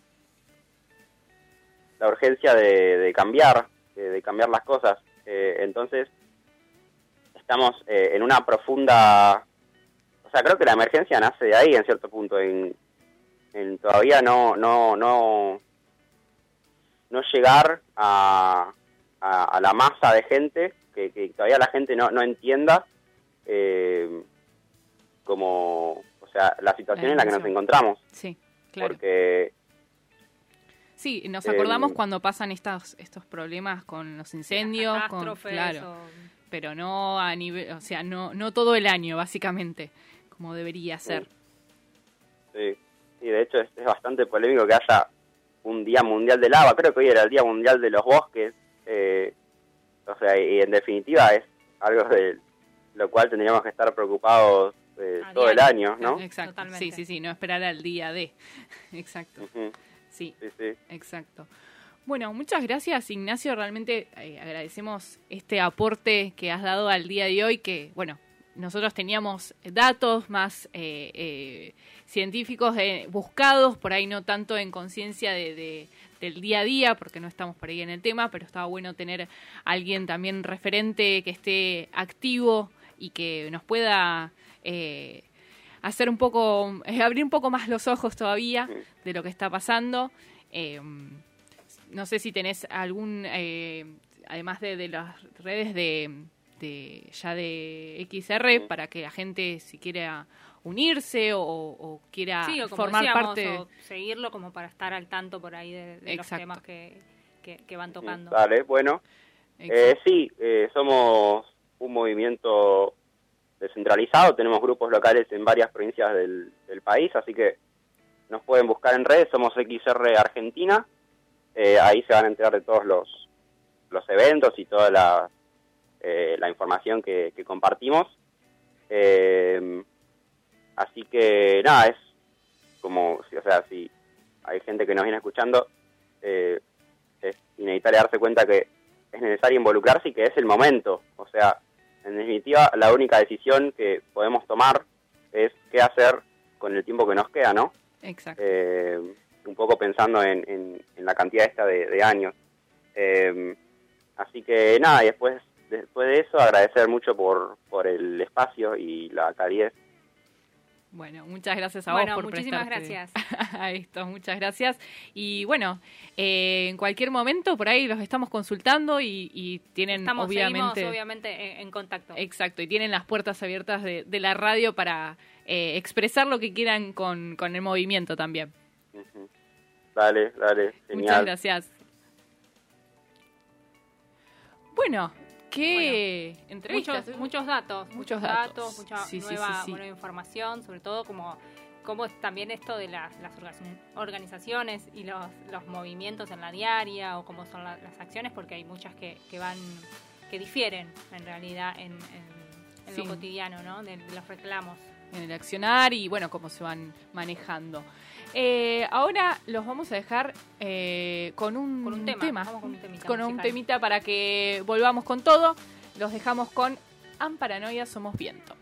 la urgencia de, de cambiar, eh, de cambiar las cosas. Eh, entonces, estamos eh, en una profunda... O sea, creo que la emergencia nace de ahí en cierto punto, en, en todavía no, no, no, no llegar a, a, a la masa de gente, que, que todavía la gente no, no entienda como, sea, la situación en la que nos encontramos. Sí, claro. Porque Sí, nos Em, acordamos cuando pasan estos, estos problemas con los incendios, con, Catástrofes claro, o- pero no a nivel, o sea, no, no todo el año, básicamente, como debería ser. Sí, sí, de hecho es, es bastante polémico que haya un Día Mundial del Agua. Creo que hoy era el Día Mundial de los Bosques. eh, o sea, y en definitiva es algo de lo cual tendríamos que estar preocupados eh, A todo el año, ¿no? Exacto. Totalmente. Sí, sí, sí, no esperar al día de. Exacto. Ujú, Sí, Sí, sí. exacto. Bueno, muchas gracias Ignacio, realmente eh, agradecemos este aporte que has dado al día de hoy, que bueno, nosotros teníamos datos más eh, eh, científicos eh, buscados, por ahí no tanto en conciencia de, de- del día a día, porque no estamos por ahí en el tema, pero estaba bueno tener alguien también referente que esté activo y que nos pueda eh, hacer un poco, eh, abrir un poco más los ojos todavía de lo que está pasando. Eh, no sé si tenés algún, eh, además de, de las redes de, de ya de XR, para que la gente si quiera unirse o, o quiera Sí, o formar decíamos, parte. o seguirlo como para estar al tanto por ahí de, de los temas que, que, que van tocando. Dale, bueno. Eh, sí, eh, somos un movimiento descentralizado, tenemos grupos locales en varias provincias del, país, así que nos pueden buscar en redes, somos XR Argentina, eh, ahí se van a enterar de todos los, los eventos y toda la, eh, la información que, compartimos. Eh, así que nada, es como, o sea, si hay gente que nos viene escuchando, eh, es inevitable darse cuenta que es necesario involucrarse y que es el momento. O sea, en definitiva, la única decisión que podemos tomar es qué hacer con el tiempo que nos queda, ¿no? Exacto. Eh, un poco pensando en, en- en la cantidad esta de, de años. Eh, así que nada, y después, después de eso agradecer mucho por, por el espacio y la calidez Bueno, muchas gracias a Bueno, vos por muchísimas gracias. a esto, muchas gracias. Y bueno, eh, en cualquier momento por ahí los estamos consultando y, y tienen Estamos, obviamente... obviamente, en, en contacto. Exacto, y tienen las puertas abiertas de, de la radio para eh, expresar lo que quieran con, con el movimiento también. Dale, dale, Muchas genial. gracias. Bueno, ¿qué entrevistas? muchos, muchos datos, Muchos datos. datos, mucha Sí, nueva, sí, sí. nueva información, sobre todo como, como es también esto de las, las orga- organizaciones y los, los movimientos en la diaria o cómo son la- las acciones, porque hay muchas que, que van, que difieren en realidad en, en- lo cotidiano, ¿no? De, de los reclamos. En el accionar y bueno, cómo se van manejando. Eh, ahora los vamos a dejar eh, con, un Con un tema, vamos con un temita Con un musical. temita para que volvamos con todo. Los dejamos con Amparanoia Somos Viento.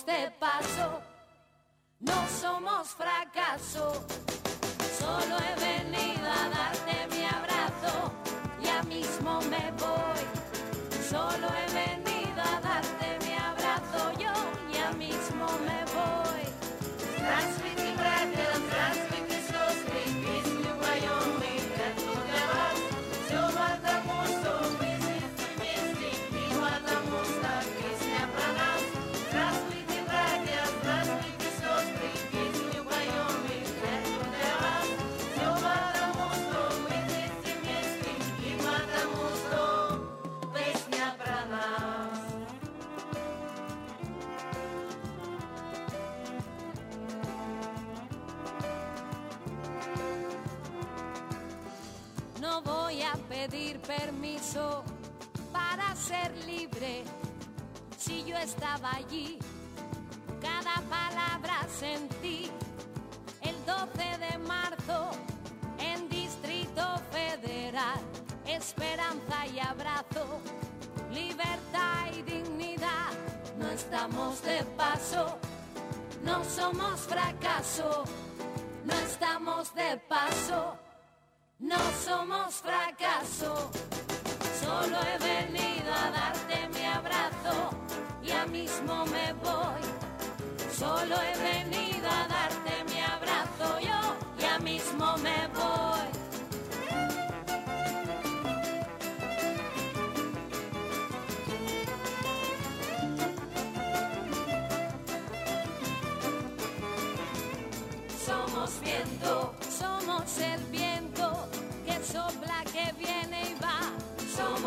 somos de paso, no somos fracaso. Solo he venido a darte mi abrazo, ya mismo me voy. Solo he venido a darte mi abrazo, yo ya mismo me voy. Permiso para ser libre. Si yo estaba allí, cada palabra sentí. El 12 de marzo, en Distrito Federal, esperanza y abrazo, libertad y dignidad. No estamos de paso, no somos fracaso, no estamos de. No somos fracaso, solo he venido a darte mi abrazo, ya mismo me voy. Solo he venido a darte mi abrazo, yo ya mismo me voy.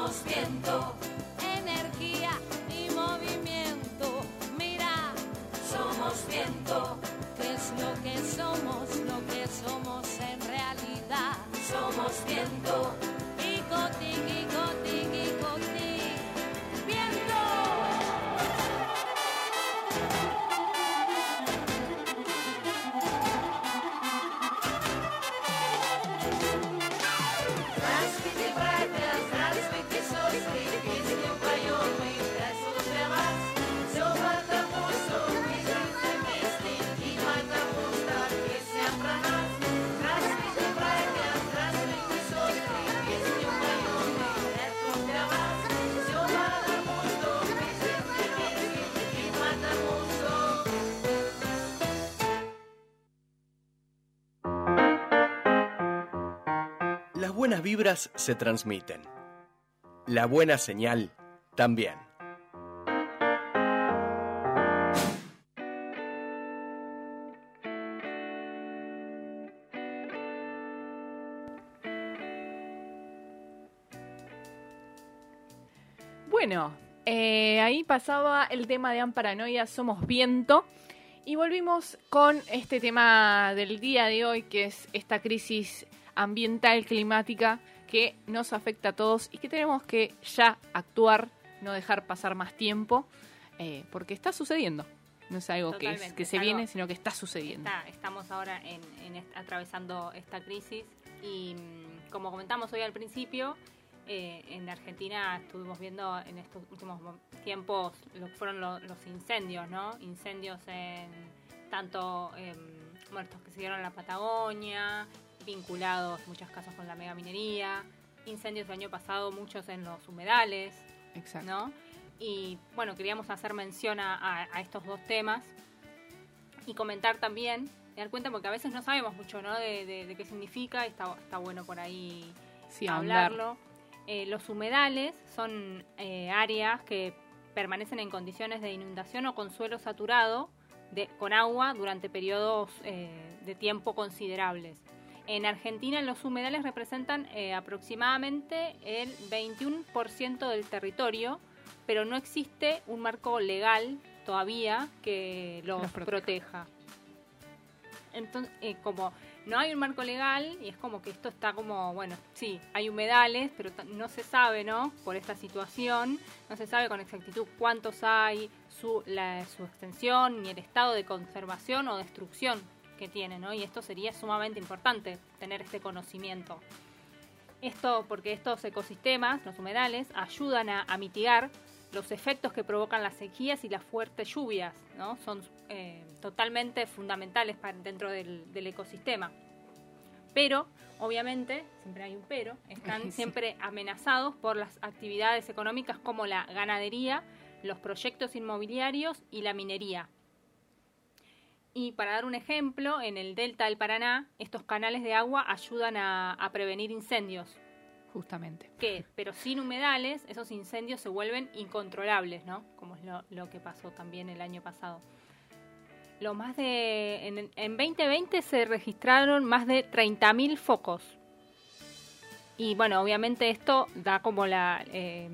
Somos viento, energía y movimiento. Mira, somos viento, que es lo que somos, lo que somos en realidad. Somos viento, y coti, y Vibras se transmiten. La buena señal también. Bueno, eh, ahí pasaba el tema de Amparanoia, Somos Viento. Y volvimos con este tema del día de hoy, que es esta crisis ambiental, climática, que nos afecta a todos y que tenemos que ya actuar, no dejar pasar más tiempo, eh, porque está sucediendo. No es algo que, es- se algo- viene, sino que está sucediendo. Está- estamos ahora en, en est- atravesando esta crisis y mm, como comentamos hoy al principio, eh, en Argentina estuvimos viendo en estos últimos mo- tiempos lo que fueron lo- los incendios, ¿no? Incendios en tanto em, muertos que se dieron en la Patagonia, vinculados muchos casos con la megaminería, incendios el año pasado muchos en los humedales, Exacto. ¿no? Y bueno, queríamos hacer mención a, a- a estos dos temas y comentar también, dar cuenta porque a veces no sabemos mucho, ¿no? De, de- de qué significa y está, está bueno por ahí Sí, hablarlo. Eh, los humedales son eh, áreas que permanecen en condiciones de inundación o con suelo saturado de, con agua durante periodos eh, de tiempo considerables. En Argentina los humedales representan eh, aproximadamente el 21% del territorio, pero no existe un marco legal todavía que los, Los proteja. proteja. Entonces, eh, como no hay un marco legal y es como que esto está como, bueno, sí, hay humedales, pero no se sabe, ¿no? Por esta situación, no se sabe con exactitud cuántos hay, su, la, su extensión, ni el estado de conservación o destrucción que tiene, ¿no? Y esto sería sumamente importante, tener este conocimiento. Esto porque estos ecosistemas, los humedales, ayudan a, a mitigar los efectos que provocan las sequías y las fuertes lluvias, ¿no? Son eh, totalmente fundamentales para, dentro del, del ecosistema. Pero, obviamente, siempre hay un pero, están Sí. siempre amenazados por las actividades económicas como la ganadería, los proyectos inmobiliarios y la minería. Y para dar un ejemplo, en el delta del Paraná, estos canales de agua ayudan a, a prevenir incendios. Justamente. Que, pero sin humedales, esos incendios se vuelven incontrolables, ¿no? Como es lo, lo que pasó también el año pasado. Lo más de. En, en 2020 se registraron más de 30.000 focos. Y bueno, obviamente esto da como la. eh,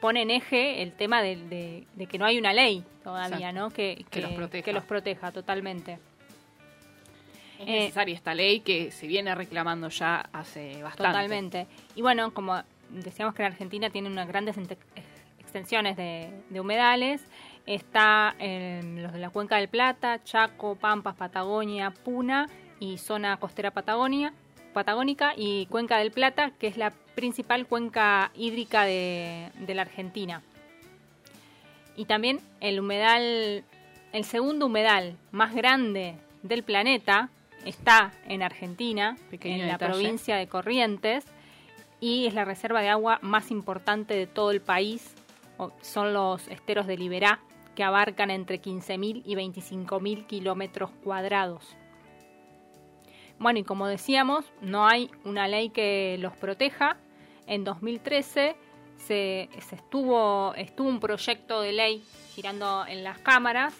pone en eje el tema de, de- de que no hay una ley todavía, Exacto. ¿no? Que, Que los proteja. que los proteja totalmente. Es Eh, necesaria esta ley que se viene reclamando ya hace bastante. Totalmente. Y bueno, como decíamos que en Argentina tiene unas grandes extensiones de, de humedales, está en los de la Cuenca del Plata, Chaco, Pampas, Patagonia, Puna y zona costera Patagonia, patagónica y Cuenca del Plata, que es la principal cuenca hídrica de, de la Argentina. Y también el humedal, el segundo humedal más grande del planeta está en Argentina, Pequeño en la detalle. provincia de Corrientes, y es la reserva de agua más importante de todo el país. Son los esteros de Liberá, que abarcan entre 15.000 y 25.000 kilómetros cuadrados. Bueno, y como decíamos, no hay una ley que los proteja. En 2013 se, estuvo, estuvo un proyecto de ley girando en las cámaras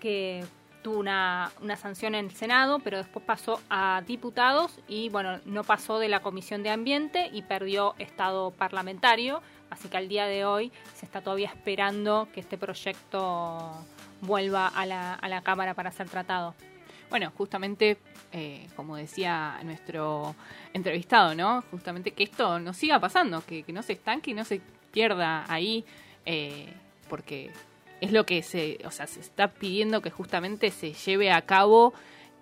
que tuvo una, una sanción en el Senado, pero después pasó a diputados y bueno, no pasó de la Comisión de Ambiente y perdió estado parlamentario. Así que al día de hoy se está todavía esperando que este proyecto vuelva a la, a la Cámara para ser tratado. Bueno, justamente, eh, como decía nuestro entrevistado, ¿no? Justamente que esto no siga pasando, que, que no se estanque y no se pierda ahí, eh, porque es lo que se, o sea, se está pidiendo que justamente se lleve a cabo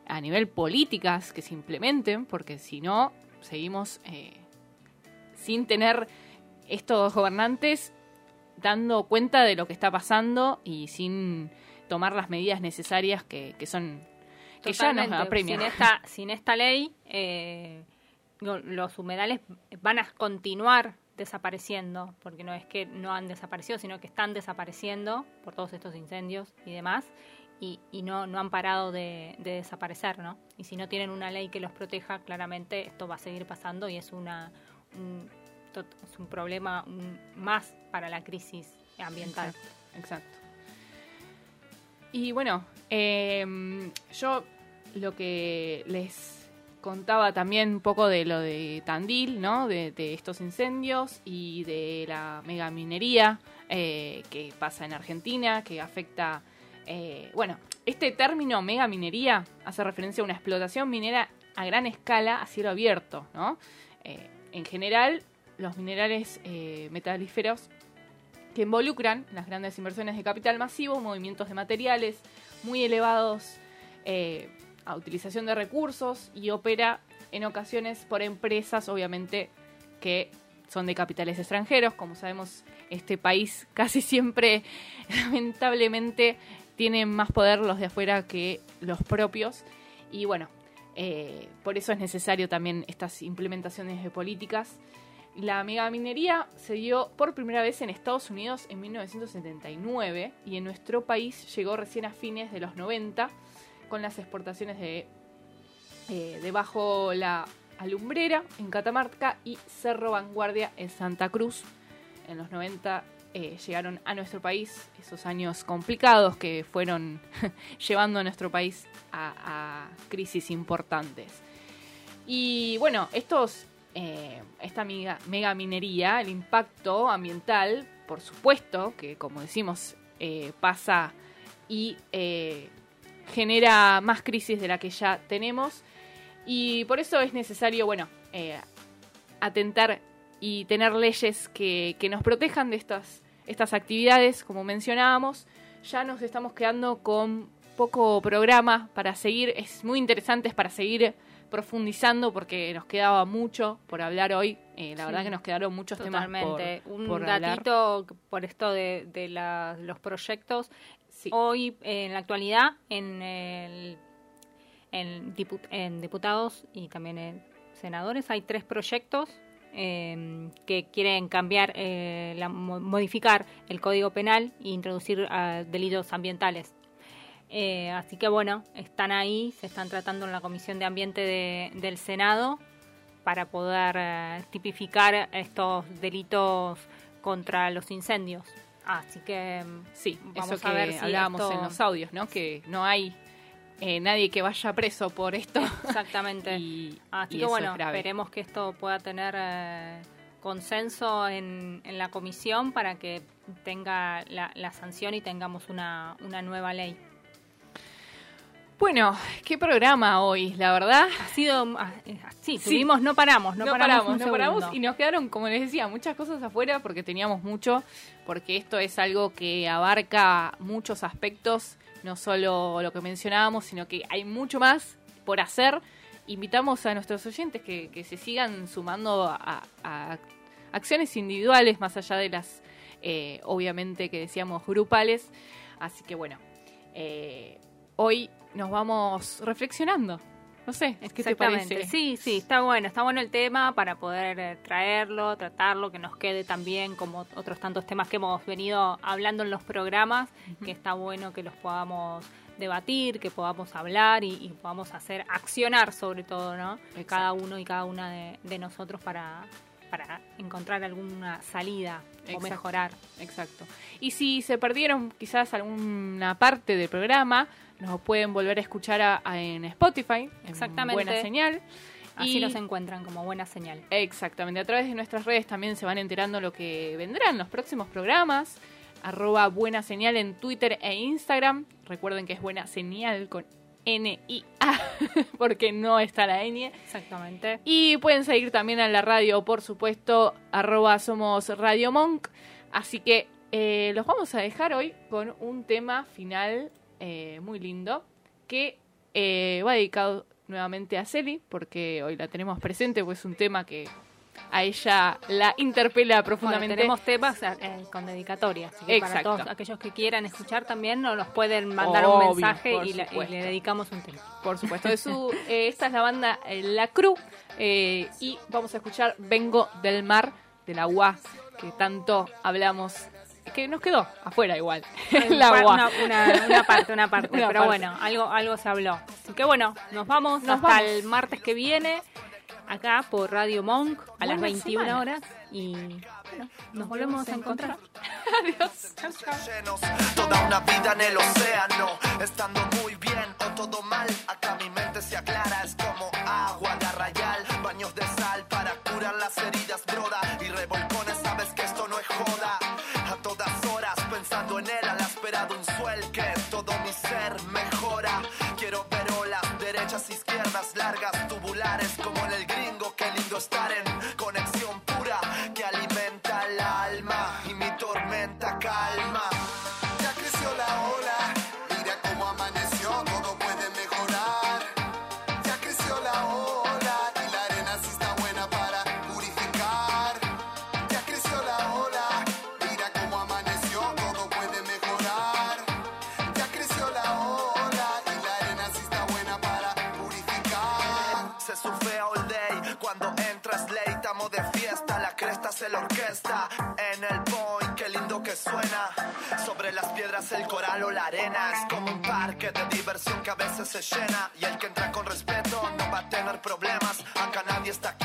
a nivel políticas, que se implementen, porque si no, seguimos eh, sin tener estos gobernantes dando cuenta de lo que está pasando y sin tomar las medidas necesarias que, que son ya nos. Sin esta, sin esta ley, eh, lo- los humedales van a continuar desapareciendo, porque no es que no han desaparecido, sino que están desapareciendo por todos estos incendios y demás. y, y no, no han parado de, de desaparecer, ¿no? Y si no tienen una ley que los proteja, claramente esto va a seguir pasando y es una un, es un problema más para la crisis ambiental. Exacto, exacto. Y bueno, eh, yo lo que les contaba también un poco de lo de Tandil, ¿no? De, estos incendios y de la megaminería eh, que pasa en Argentina, que afecta... eh, bueno, este término megaminería hace referencia a una explotación minera a gran escala a cielo abierto, ¿no? Eh, en general, los minerales eh, metalíferos que involucran las grandes inversiones de capital masivo, movimientos de materiales muy elevados a utilización de recursos y opera en ocasiones por empresas, obviamente, que son de capitales extranjeros. Como sabemos, este país casi siempre, lamentablemente, tiene más poder los de afuera que los propios. Y bueno, eh, por eso es necesario también estas implementaciones de políticas. La megaminería se dio por primera vez en Estados Unidos en 1979 y en nuestro país llegó recién a fines de los 90 con las exportaciones de, eh, Bajo la Alumbrera en Catamarca y Cerro Vanguardia en Santa Cruz. En los 90 eh, llegaron a nuestro país esos años complicados que fueron llevando a nuestro país a, crisis importantes. Y bueno, estos, eh, esta mega, mega minería, el impacto ambiental, por supuesto, que como decimos, eh, pasa y genera más crisis de la que ya tenemos. Y por eso es necesario, bueno, eh, atentar y tener leyes que, que nos protejan de estas, estas actividades, como mencionábamos. Ya nos estamos quedando con poco programa para seguir, es muy interesante es para seguir profundizando porque nos quedaba mucho por hablar hoy. Eh, la Sí, verdad que nos quedaron muchos Totalmente. temas por, Un por hablar. datito por esto de, de la- los proyectos. Hoy, en la actualidad, en, el, en, dipu- en diputados y también en senadores, hay tres proyectos eh, que quieren cambiar, eh, la- mo- modificar el Código Penal e introducir ah, delitos ambientales. Eh, así que bueno, están ahí, se están tratando en la Comisión de Ambiente de- del Senado para poder eh, tipificar estos delitos contra los incendios. Así que mm, Sí, vamos eso a que ver si hablábamos esto- en los audios, ¿no? Que no hay eh, nadie que vaya preso por esto. Exactamente. y, Así y que bueno, es esperemos que esto pueda tener eh, consenso en, en la comisión para que tenga la, la sanción y tengamos una, una nueva ley. Bueno, qué programa hoy, la verdad. Ha sido ah, eh, sí, no paramos, no, no paramos, no paramos y nos quedaron, como les decía, muchas cosas afuera porque teníamos mucho, porque esto es algo que abarca muchos aspectos, no solo lo que mencionábamos, sino que hay mucho más por hacer. Invitamos a nuestros oyentes que, que se sigan sumando a, a acciones individuales, más allá de las, eh, obviamente, que decíamos grupales. Así que bueno, eh, hoy nos vamos reflexionando. No sé, ¿qué te Exactamente. parece? Sí, sí, está bueno, está bueno el tema para poder eh, traerlo, tratarlo, que nos quede también como otros tantos temas que hemos venido hablando en los programas, que está bueno que los podamos debatir, que podamos hablar y, y podamos hacer accionar sobre todo, ¿no? Cada uno y cada una de, de nosotros para, para encontrar alguna salida o mejorar. Exacto. Y si se perdieron quizás alguna parte del programa, nos pueden volver a escuchar a- a- en Spotify. en Exactamente. Buena señal. Así Y- nos encuentran como buena señal. Exactamente. A través de nuestras redes también se van enterando lo que vendrá en los próximos programas. Arroba Buena Señal en Twitter e Instagram. Recuerden que es Buena Señal con N-I-A, porque no está la N. Exactamente. Y pueden seguir también a la radio, por supuesto, arroba somos Radio Monk. Así que eh, los vamos a dejar hoy con un tema final eh, muy lindo que eh, va dedicado nuevamente a Celi, porque hoy la tenemos presente, pues es un tema que a ella la interpela Bueno, profundamente. tenemos temas eh, con dedicatoria, así que para Exacto. todos aquellos que quieran escuchar también nos los pueden mandar un mensaje y, la- y supuesto. le dedicamos un tema. Por supuesto, de su, eh, esta es la banda eh, La Cruz eh, y vamos a escuchar Vengo del Mar de la UA, que tanto hablamos que nos quedó afuera igual. El agua. Una, una- una parte, una parte. Una pero parte. bueno, algo, algo se habló. Así que bueno, nos vamos Nos hasta vamos. el martes que viene, acá por Radio Monk, a las Buena 21 semana. horas. Y bueno, nos volvemos a encontrar. Adiós. Chau, chau. llenos, toda una vida en el océano, estando muy bien o todo mal, acá mi mente se aclara, es como agua de arrayal, baños de sal para curar las heridas, mejora, quiero ver olas, derechas, izquierdas, largas, orquesta. En el point, qué lindo que suena. Sobre las piedras el coral o la arena es como un parque de diversión que a veces se llena. Y el que entra con respeto no va a tener problemas. Acá nadie está quieto,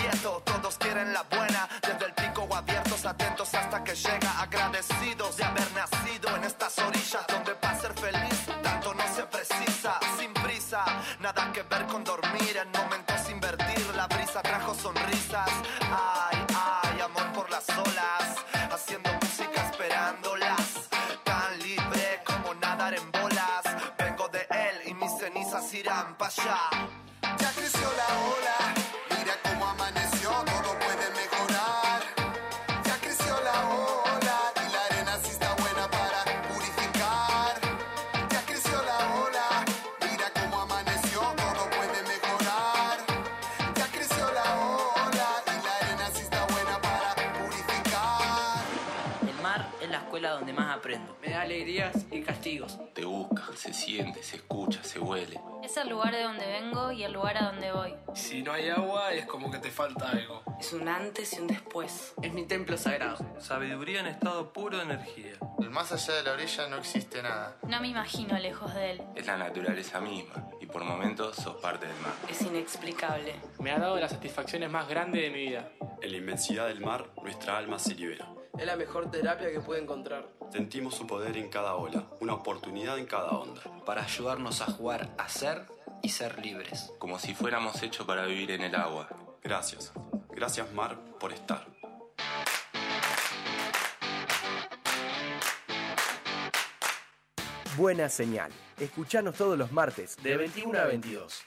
falta algo. Es un antes y un después. Es mi templo sagrado. Sabiduría en estado puro de energía. Más allá de la orilla no existe nada. No me imagino lejos de él. Es la naturaleza misma y por momentos sos parte del mar. Es inexplicable. Me ha dado las satisfacciones más grandes de mi vida. En la inmensidad del mar, nuestra alma se libera. Es la mejor terapia que pude encontrar. Sentimos su poder en cada ola, una oportunidad en cada onda. Para ayudarnos a jugar a ser y ser libres. Como si fuéramos hechos para vivir en el agua. Gracias. Gracias, mar, por estar. Buena señal. Escuchanos todos los martes de 21 a 22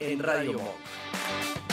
en Radio Monk.